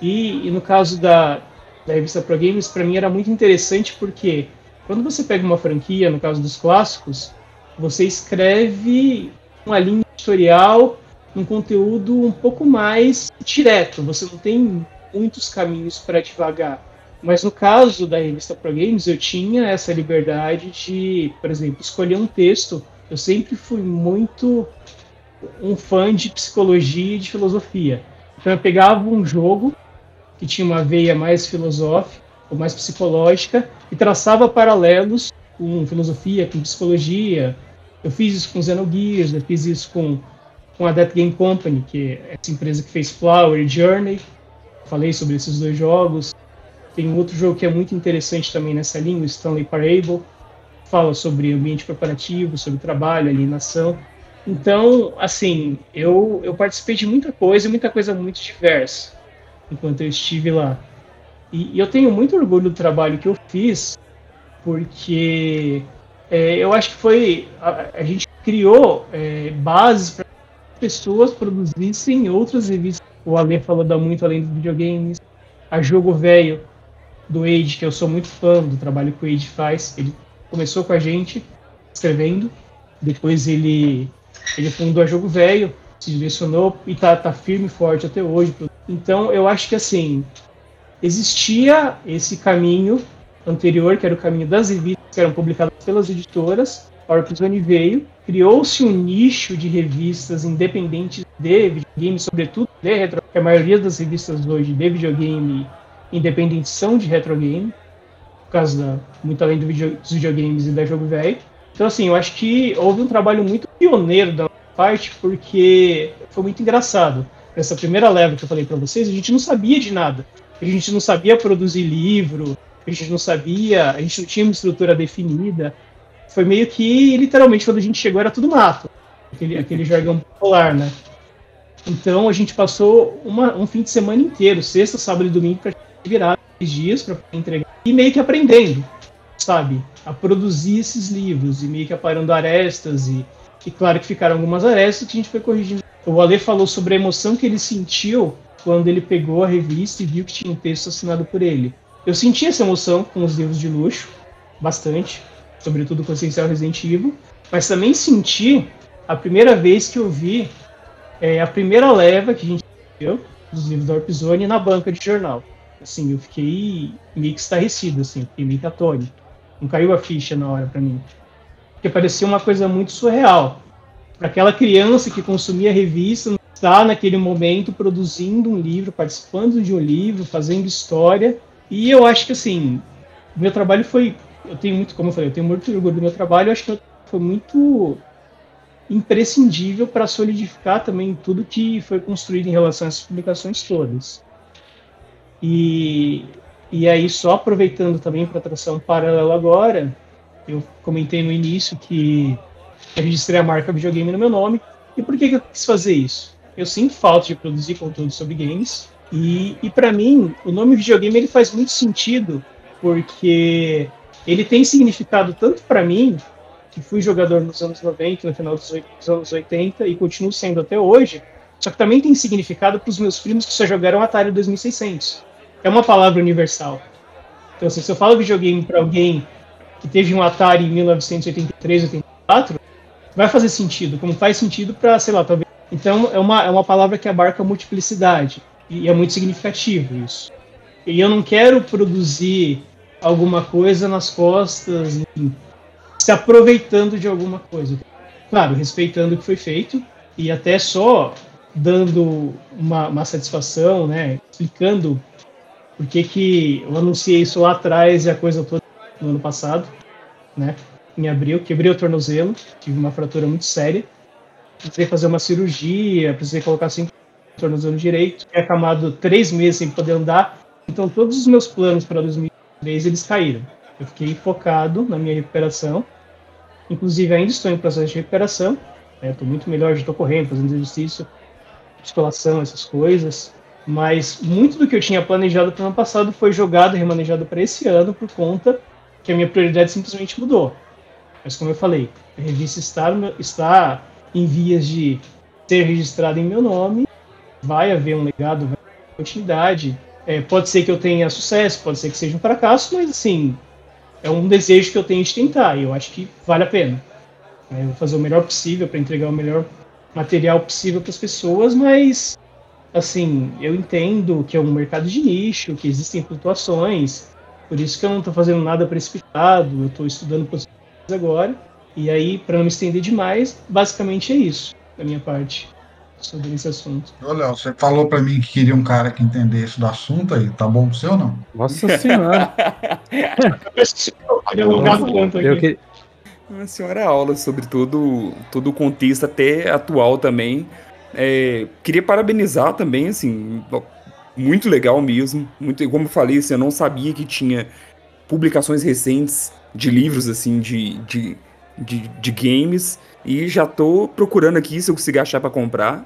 e, e no caso da, da revista Pro Games, para mim era muito interessante porque quando você pega uma franquia, no caso dos clássicos, você escreve uma linha editorial, um conteúdo um pouco mais direto. Você não tem muitos caminhos para devagar. Mas no caso da revista Pro Games, eu tinha essa liberdade de, por exemplo, escolher um texto. Eu sempre fui muito um fã de psicologia e de filosofia. Então eu pegava um jogo que tinha uma veia mais filosófica ou mais psicológica e traçava paralelos com filosofia, com psicologia, eu fiz isso com Xenogears, eu fiz isso com, com a Death Game Company, que é essa empresa que fez Flower e Journey. Falei sobre esses dois jogos. Tem um outro jogo que é muito interessante também nessa linha, o Stanley Parable. Fala sobre ambiente corporativo, sobre trabalho, alienação. Então, assim, eu, eu participei de muita coisa, muita coisa muito diversa, enquanto eu estive lá. E, e eu tenho muito orgulho do trabalho que eu fiz, porque é, eu acho que foi. A, a gente criou é, bases para pessoas produzissem outras revistas. O Ale falou da muito além dos videogames. A Jogo Velho, do Age, que eu sou muito fã do trabalho que o Age faz. Ele começou com a gente escrevendo, depois ele, ele fundou a Jogo Velho, se direcionou e tá, tá firme e forte até hoje. Então eu acho que assim existia esse caminho anterior, que era o caminho das revistas que eram publicadas pelas editoras. A Orpzone veio, criou-se um nicho de revistas independentes de videogame, sobretudo de retro, a maioria das revistas hoje de videogame independentes são de retrogame, causa da, muito além do video, dos videogames e da jogo velho. Então, assim, eu acho que houve um trabalho muito pioneiro da parte porque foi muito engraçado. Essa primeira leva que eu falei para vocês, a gente não sabia de nada. A gente não sabia produzir livro, a gente não sabia, a gente não tinha uma estrutura definida. Foi meio que, literalmente, quando a gente chegou era tudo mato. Aquele, aquele jargão popular, né? Então a gente passou uma, um fim de semana inteiro, sexta, sábado e domingo, para virar dias para entregar e meio que aprendendo, sabe, a produzir esses livros e meio que aparando arestas e, e claro que ficaram algumas arestas que a gente foi corrigindo. O Ale falou sobre a emoção que ele sentiu quando ele pegou a revista e viu que tinha um texto assinado por ele. Eu senti essa emoção com os livros de luxo, bastante, sobretudo com o Essencial Resident Evil, mas também senti a primeira vez que eu vi é, a primeira leva que a gente viu dos livros da Warp Zone na banca de jornal. Assim, eu fiquei meio que estarrecido, assim, fiquei meio catônico. Não caiu a ficha na hora para mim. Porque parecia uma coisa muito surreal. Para aquela criança que consumia revista, está naquele momento produzindo um livro, participando de um livro, fazendo história. E eu acho que, assim, meu trabalho foi. Eu tenho muito, como eu falei, eu tenho muito orgulho do meu trabalho, eu acho que foi muito imprescindível para solidificar também tudo que foi construído em relação a essas publicações todas. E, e aí, só aproveitando também para tração paralela agora, eu comentei no início que eu registrei a marca videogame no meu nome. E por que, que eu quis fazer isso? Eu sinto falta de produzir conteúdo sobre games. E, e para mim, o nome videogame ele faz muito sentido porque ele tem significado tanto para mim que fui jogador nos anos 90, no final dos anos 80 e continuo sendo até hoje, só que também tem significado para os meus primos que só jogaram Atari 2600. É uma palavra universal. Então, se eu falo videogame para alguém que teve um Atari em 1983, 84, vai fazer sentido, como faz sentido para, sei lá, talvez. Então, é uma, é uma palavra que abarca multiplicidade. E é muito significativo isso. E eu não quero produzir alguma coisa nas costas, enfim, se aproveitando de alguma coisa. Claro, respeitando o que foi feito e até só dando uma, uma satisfação, né, explicando por que, que eu anunciei isso lá atrás e a coisa toda no ano passado, né, em abril, quebrei o tornozelo, tive uma fratura muito séria, precisei fazer uma cirurgia, precisei colocar cinco tornozelo direito, fiquei acamado três meses sem poder andar, então todos os meus planos para 2003 eles caíram. Eu fiquei focado na minha recuperação Inclusive, ainda estou em processo de recuperação. Estou né? muito melhor, já estou correndo, fazendo exercício, musculação, essas coisas. Mas muito do que eu tinha planejado para o ano passado foi jogado e remanejado para esse ano por conta que a minha prioridade simplesmente mudou. Mas como eu falei, a revista está, está em vias de ser registrada em meu nome, vai haver um legado, vai haver continuidade. É, pode ser que eu tenha sucesso, pode ser que seja um fracasso, mas assim, é um desejo que eu tenho de tentar e eu acho que vale a pena. É, eu vou fazer o melhor possível para entregar o melhor material possível para as pessoas, mas assim, eu entendo que é um mercado de nicho, que existem flutuações, por isso que eu não estou fazendo nada precipitado, eu estou estudando possibilidades agora. E aí, para não me estender demais, basicamente é isso da minha parte sobre esse assunto. Ô, Léo, você falou para mim que queria um cara que entendesse do assunto aí, tá bom pro seu ou não? Nossa senhora. (laughs) eu queria... Uma senhora aula sobre todo, todo o contexto até atual também. É, queria parabenizar também, assim, muito legal mesmo. Muito, como eu falei, assim, eu não sabia que tinha publicações recentes de livros, assim, de, de, de, de games. E já tô procurando aqui se eu conseguir achar para comprar.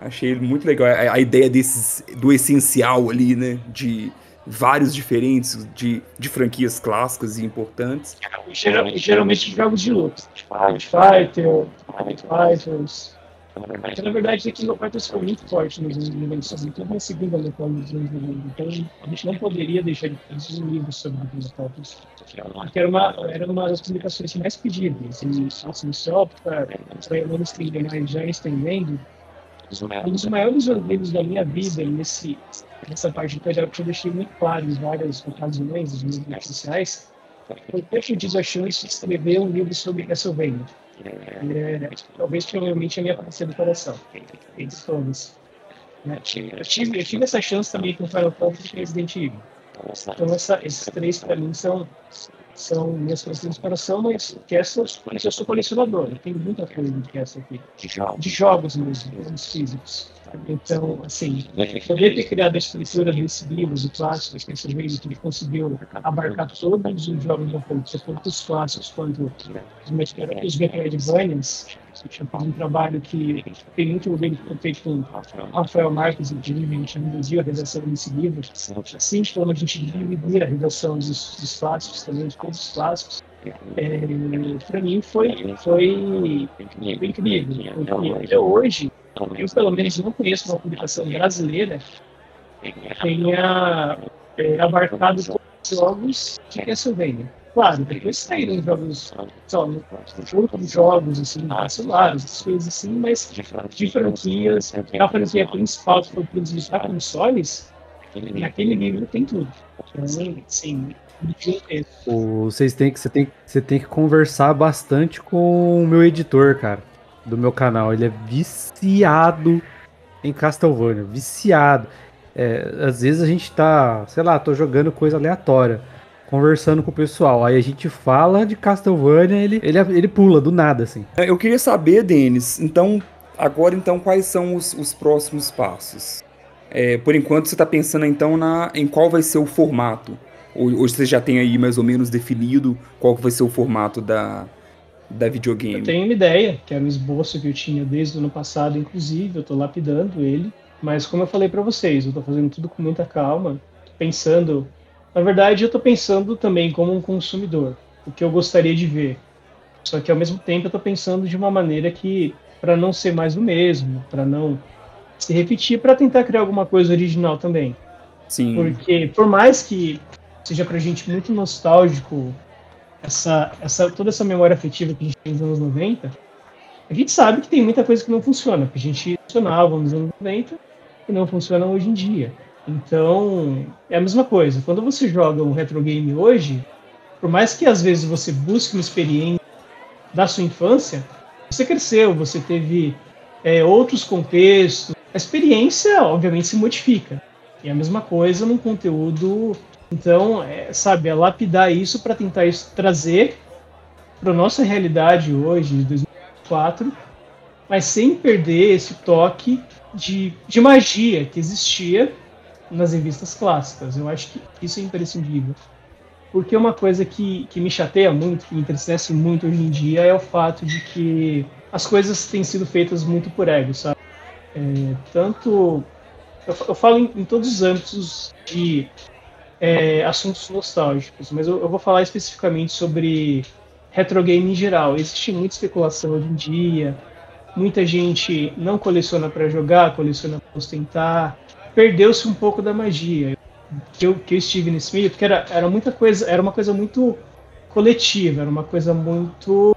Achei muito legal a, a, ideia desses, do essencial ali, né? De vários diferentes, de, de franquias clássicas e importantes. Geralmente, geralmente jogos de luta. Fight Fighter, Fight Fighters. Na verdade, aqui no Fighters foi muito forte nos anos 90, sobretudo na segunda metade dos anos 90. Então, a gente não poderia deixar de fazer um livro sobre os Fighters. Porque era uma, era uma das publicações mais pedidas. E, assim, software, os tribunais já estendendo, um dos maiores orgulhos da minha vida nesse, nessa parte de projeto que eu deixei muito claro em várias ocasiões, meus redes sociais, foi ter tido a chance de escrever um livro sobre Castlevania. É, talvez provavelmente a minha parte do coração. Eles todos. Né? Eu, tive, eu tive essa chance também com Final Fantasy e Resident Evil. Então essa, esses três para mim são, são minhas coisas de inspiração, mas que essas, eu sou colecionador, eu tenho muita coisa de essa aqui. De jogos, de jogos mesmo, jogos físicos. Então, assim, poder ter criado a estrutura desse livro, de clássicos, que esse livro que ele conseguiu abarcar todos os jogos da política, tanto os clássicos quanto os Metroidvanias, é um trabalho que tem muito bem feito com Rafael Marques e Jimmy, a gente dividiu a redação desse livro, assim como a gente dividia a redação dos, dos clássicos também, de todos os clássicos. É, para mim foi, foi incrível. Até hoje, eu pelo menos não conheço uma publicação brasileira que tenha é, abarcado todos os jogos de Castlevania. Claro, depois saíram jogos, só, outros jogos, assim, celulares, essas coisas assim, mas de franquias, a franquia principal que foi produzida para consoles, naquele livro tem tudo. Então, sim, vocês têm que, você, tem, você tem que conversar bastante com o meu editor, cara do meu canal, ele é viciado em Castlevania, viciado. É, às vezes a gente tá, sei lá, tô jogando coisa aleatória, conversando com o pessoal, aí a gente fala de Castlevania, ele, ele, ele pula do nada, assim. É, eu queria saber, Denis, então, agora então, quais são os, os próximos passos? É, por enquanto você está pensando então na, em qual vai ser o formato? Ou, ou você já tem aí mais ou menos definido qual vai ser o formato da, da videogame? Eu tenho uma ideia, que era um esboço que eu tinha desde o ano passado, inclusive, eu estou lapidando ele. Mas como eu falei para vocês, eu estou fazendo tudo com muita calma, pensando. Na verdade, eu estou pensando também como um consumidor, o que eu gostaria de ver. Só que ao mesmo tempo eu estou pensando de uma maneira que, para não ser mais o mesmo, para não se repetir, para tentar criar alguma coisa original também. Sim. Porque por mais que seja pra gente muito nostálgico essa, essa, toda essa memória afetiva que a gente tem nos anos 90, a gente sabe que tem muita coisa que não funciona, que a gente funcionava nos anos 90 e não funciona hoje em dia. Então, é a mesma coisa. Quando você joga um retro game hoje, por mais que às vezes você busque uma experiência da sua infância, você cresceu, você teve é, outros contextos. A experiência, obviamente, se modifica. E é a mesma coisa num conteúdo então, é, sabe, é lapidar isso para tentar isso, trazer para nossa realidade hoje, de 2004, mas sem perder esse toque de, de magia que existia nas revistas clássicas. Eu acho que isso é imprescindível. Porque uma coisa que, que me chateia muito, que me entristece muito hoje em dia, é o fato de que as coisas têm sido feitas muito por ego, sabe? É, tanto. Eu, eu falo em, em todos os âmbitos de é, assuntos nostálgicos, mas eu, eu, vou falar especificamente sobre retro game em geral. Existe muita especulação hoje em dia, muita gente não coleciona para jogar, coleciona para ostentar. Perdeu-se um pouco da magia que eu, que eu estive nesse meio, porque era, era muita coisa, era uma coisa muito coletiva, era uma coisa muito,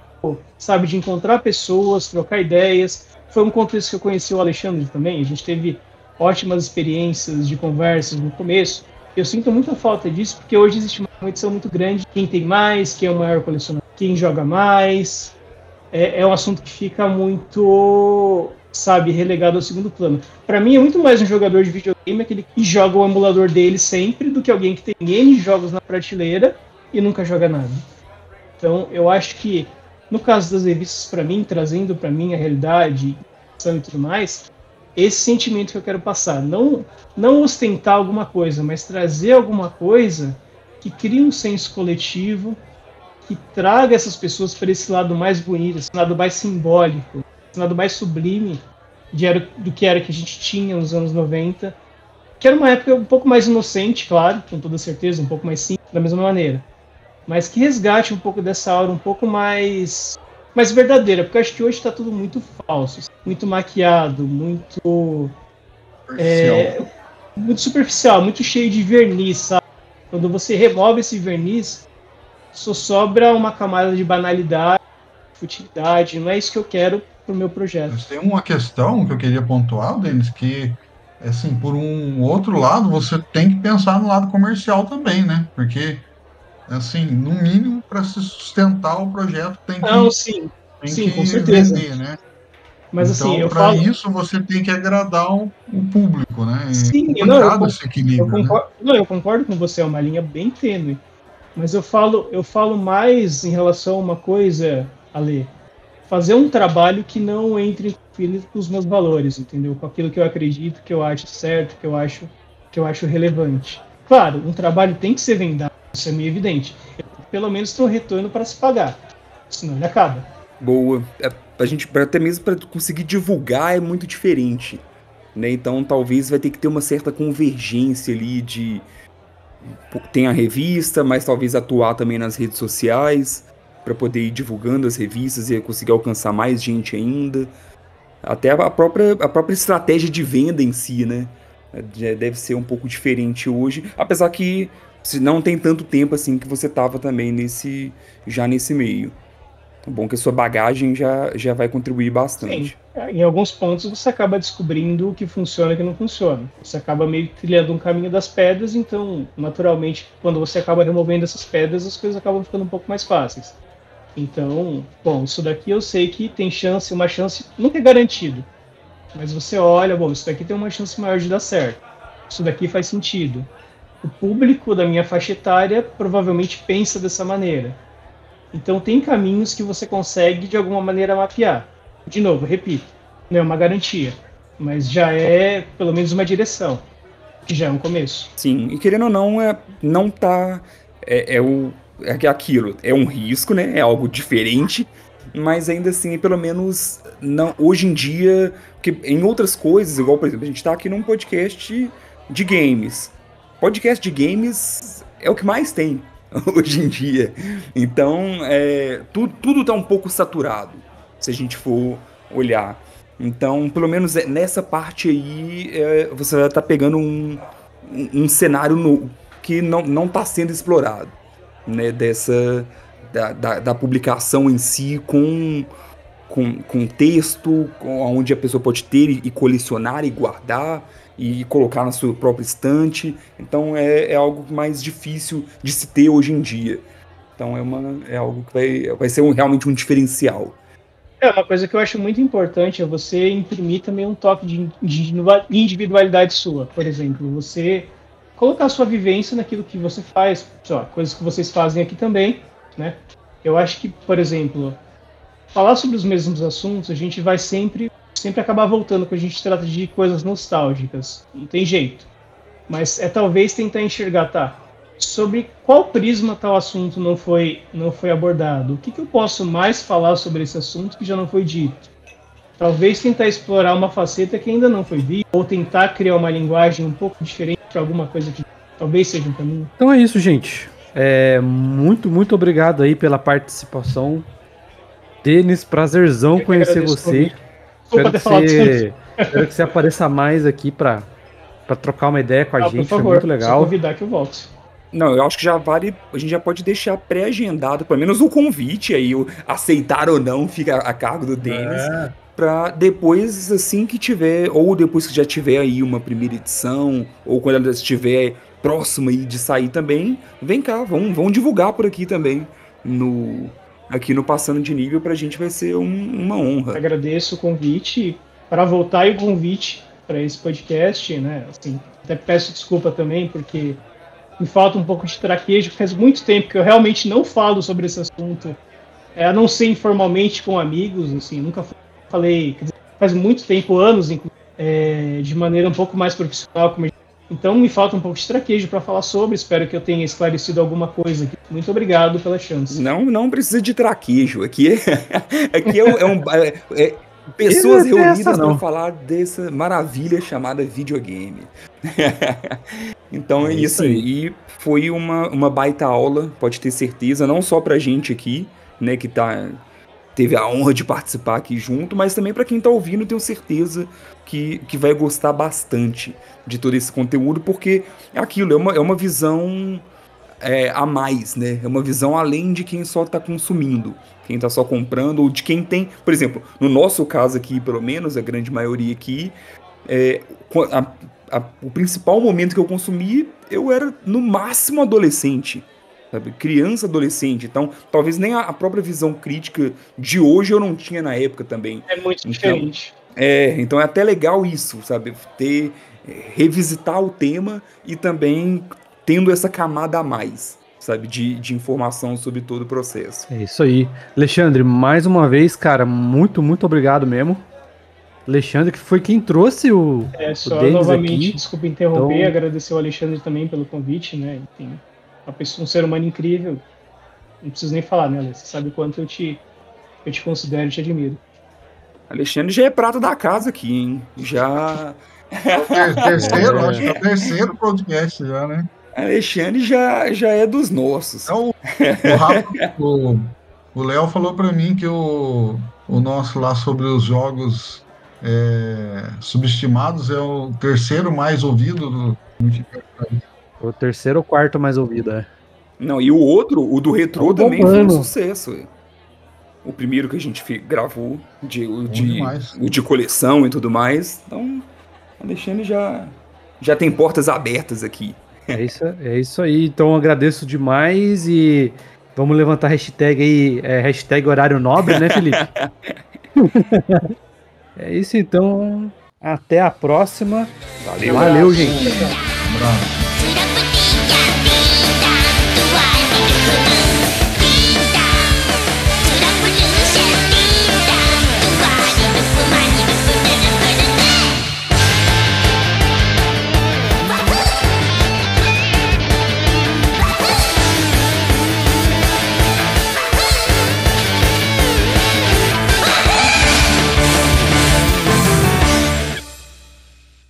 sabe, de encontrar pessoas, trocar ideias. Foi um contexto que eu conheci o Alexandre também, a gente teve ótimas experiências de conversas no começo. Eu sinto muita falta disso, porque hoje existe uma competição muito grande. Quem tem mais, quem é o maior colecionador, quem joga mais. É, é um assunto que fica muito, sabe, relegado ao segundo plano. Para mim, é muito mais um jogador de videogame aquele que joga o emulador dele sempre do que alguém que tem N jogos na prateleira e nunca joga nada. Então, eu acho que, no caso das revistas, para mim, trazendo para mim a realidade e tudo mais, esse sentimento que eu quero passar. Não, não ostentar alguma coisa, mas trazer alguma coisa que crie um senso coletivo, que traga essas pessoas para esse lado mais bonito, esse lado mais simbólico, lado mais sublime de era, do que era que a gente tinha nos anos 90. Que era uma época um pouco mais inocente, claro, com toda certeza, um pouco mais simples, da mesma maneira. Mas que resgate um pouco dessa aura um pouco mais mais verdadeira, porque acho que hoje está tudo muito falso, muito maquiado, muito. É, muito superficial, muito cheio de verniz, sabe? Quando você remove esse verniz, só sobra uma camada de banalidade, futilidade. Não é isso que eu quero para o meu projeto. Mas tem uma questão que eu queria pontuar, Denis, que assim, por um outro lado, você tem que pensar no lado comercial também, né? Porque assim, no mínimo, para se sustentar o projeto tem que, Não, sim. Tem sim, que com certeza. vender, né? Mas assim, então, eu para falo... isso você tem que agradar o, o público, né? Sim, não, eu, esse equilíbrio, eu concordo, né? não, eu concordo com você, é uma linha bem tênue. Mas eu falo, eu falo mais em relação a uma coisa, Ale, fazer um trabalho que não entre em conflito com os meus valores, entendeu? Com aquilo que eu acredito, que eu acho certo, que eu acho que eu acho relevante. Claro, um trabalho tem que ser vendado, isso é meio evidente. Eu, pelo menos tem um retorno para se pagar, senão ele acaba. Boa. É, a gente até mesmo para conseguir divulgar é muito diferente, né? Então talvez vai ter que ter uma certa convergência ali de tem a revista, mas talvez atuar também nas redes sociais para poder ir divulgando as revistas e conseguir alcançar mais gente ainda. Até a própria, a própria estratégia de venda em si, né? Deve ser um pouco diferente hoje, apesar que não tem tanto tempo assim que você tava também nesse já nesse meio. É bom que a sua bagagem já, já vai contribuir bastante. Sim. Em alguns pontos você acaba descobrindo o que funciona e o que não funciona. Você acaba meio trilhando um caminho das pedras, então, naturalmente, quando você acaba removendo essas pedras, as coisas acabam ficando um pouco mais fáceis. Então, bom, isso daqui eu sei que tem chance, uma chance, nunca é garantido. Mas você olha, bom, isso daqui tem uma chance maior de dar certo. Isso daqui faz sentido. O público da minha faixa etária provavelmente pensa dessa maneira. Então tem caminhos que você consegue de alguma maneira mapear. De novo, repito, não é uma garantia, mas já é pelo menos uma direção, que já é um começo. Sim, e querendo ou não, é, não tá. É, é o, é aquilo, é um risco, né? É algo diferente, mas ainda assim, pelo menos não, hoje em dia, que em outras coisas, igual por exemplo, a gente está aqui num podcast de games. Podcast de games é o que mais tem (laughs) hoje em dia. Então, é, tudo, tudo tá um pouco saturado, se a gente for olhar. Então, pelo menos é, nessa parte aí, é, você vai estar tá pegando um, um, um cenário no, que não, não tá sendo explorado, né? Dessa, da, da, da publicação em si com, com, com texto, com, onde a pessoa pode ter e, e colecionar e guardar e colocar na sua própria estante. Então é, é algo mais difícil de se ter hoje em dia. Então é, uma, é algo que vai, vai ser um, realmente um diferencial. É, uma coisa que eu acho muito importante é você imprimir também um toque de, de individualidade sua. Por exemplo, você colocar sua vivência naquilo que você faz, lá, coisas que vocês fazem aqui também, né? Eu acho que, por exemplo, falar sobre os mesmos assuntos, a gente vai sempre sempre acabar voltando quando a gente trata de coisas nostálgicas. Não tem jeito. Mas é talvez tentar enxergar, tá? Sobre qual prisma tal assunto não foi, não foi abordado? O que, que eu posso mais falar sobre esse assunto que já não foi dito? Talvez tentar explorar uma faceta que ainda não foi vista, ou tentar criar uma linguagem um pouco diferente para alguma coisa que talvez seja um caminho. Então é isso, gente. É, muito, muito obrigado aí pela participação. Denis, prazerzão conhecer você. Espero que, você, espero que você apareça mais aqui para trocar uma ideia com a ah, gente. Por favor, foi muito legal. Convidar que eu volto. Não, eu acho que já vale. A gente já pode deixar pré-agendado, pelo menos o convite aí, o aceitar ou não, fica a cargo do Denis. É. Pra depois, assim que tiver, ou depois que já tiver aí uma primeira edição, ou quando ela estiver próxima aí de sair também, vem cá, vamos, vamos divulgar por aqui também no, aqui no Passando de Nível pra gente vai ser um, uma honra. Agradeço o convite. Para voltar e o convite para esse podcast, né? Assim, até peço desculpa também, porque me falta um pouco de traquejo, faz muito tempo que eu realmente não falo sobre esse assunto, é, a não ser informalmente com amigos, assim, nunca falei, dizer, faz muito tempo, anos, é, de maneira um pouco mais profissional, como então me falta um pouco de traquejo para falar sobre. Espero que eu tenha esclarecido alguma coisa aqui. Muito obrigado pela chance. Não, não precisa de traquejo. Aqui é, (laughs) aqui é um, é um é, é, pessoas reunidas para falar dessa maravilha chamada videogame. (laughs) então é, é isso aí. E foi uma, uma baita aula, pode ter certeza, não só pra gente aqui, né, que tá teve a honra de participar aqui junto, mas também para quem está ouvindo, tenho certeza que, que vai gostar bastante de todo esse conteúdo, porque é aquilo, é uma, é uma visão é, a mais, né? É uma visão além de quem só está consumindo, quem está só comprando, ou de quem tem, por exemplo, no nosso caso aqui, pelo menos, a grande maioria aqui, é, a, a, o principal momento que eu consumi, eu era no máximo adolescente sabe? Criança, adolescente. Então, talvez nem a, própria visão crítica de hoje eu não tinha na época também. É muito então, diferente. É, então é até legal isso, sabe? Ter, revisitar o tema e também tendo essa camada a mais. sabe, de, de informação sobre todo o processo. É isso aí. Alexandre, mais uma vez, cara, muito, muito obrigado mesmo. Alexandre, que foi quem trouxe o. É, só Denis novamente, aqui. desculpa interromper, Então- agradecer o Alexandre também pelo convite, né? Enfim, pessoa, um ser humano incrível. Não preciso nem falar, né, Ale? Você sabe o quanto eu te, eu te considero e te admiro. Alexandre já é prata da casa aqui, hein? Já. Ter- Terceiro, É. acho que é o terceiro podcast já, né? Alexandre já, já é dos nossos. Então, o Rafa, o o Léo falou pra mim que o, o nosso lá sobre os jogos é, subestimados é o terceiro mais ouvido do O terceiro ou quarto mais ouvido, é. Não, e o outro, o do retrô, Tá também foi um sucesso. O primeiro que a gente gravou, de, o, de, o de coleção e tudo mais. Então, Alexandre já, já tem portas abertas aqui. É isso, é isso aí. Então agradeço demais e vamos levantar a hashtag aí, é, hashtag horário nobre, né, Felipe? (laughs) é isso então. Até a próxima. Valeu, Valeu, gente. Um abraço.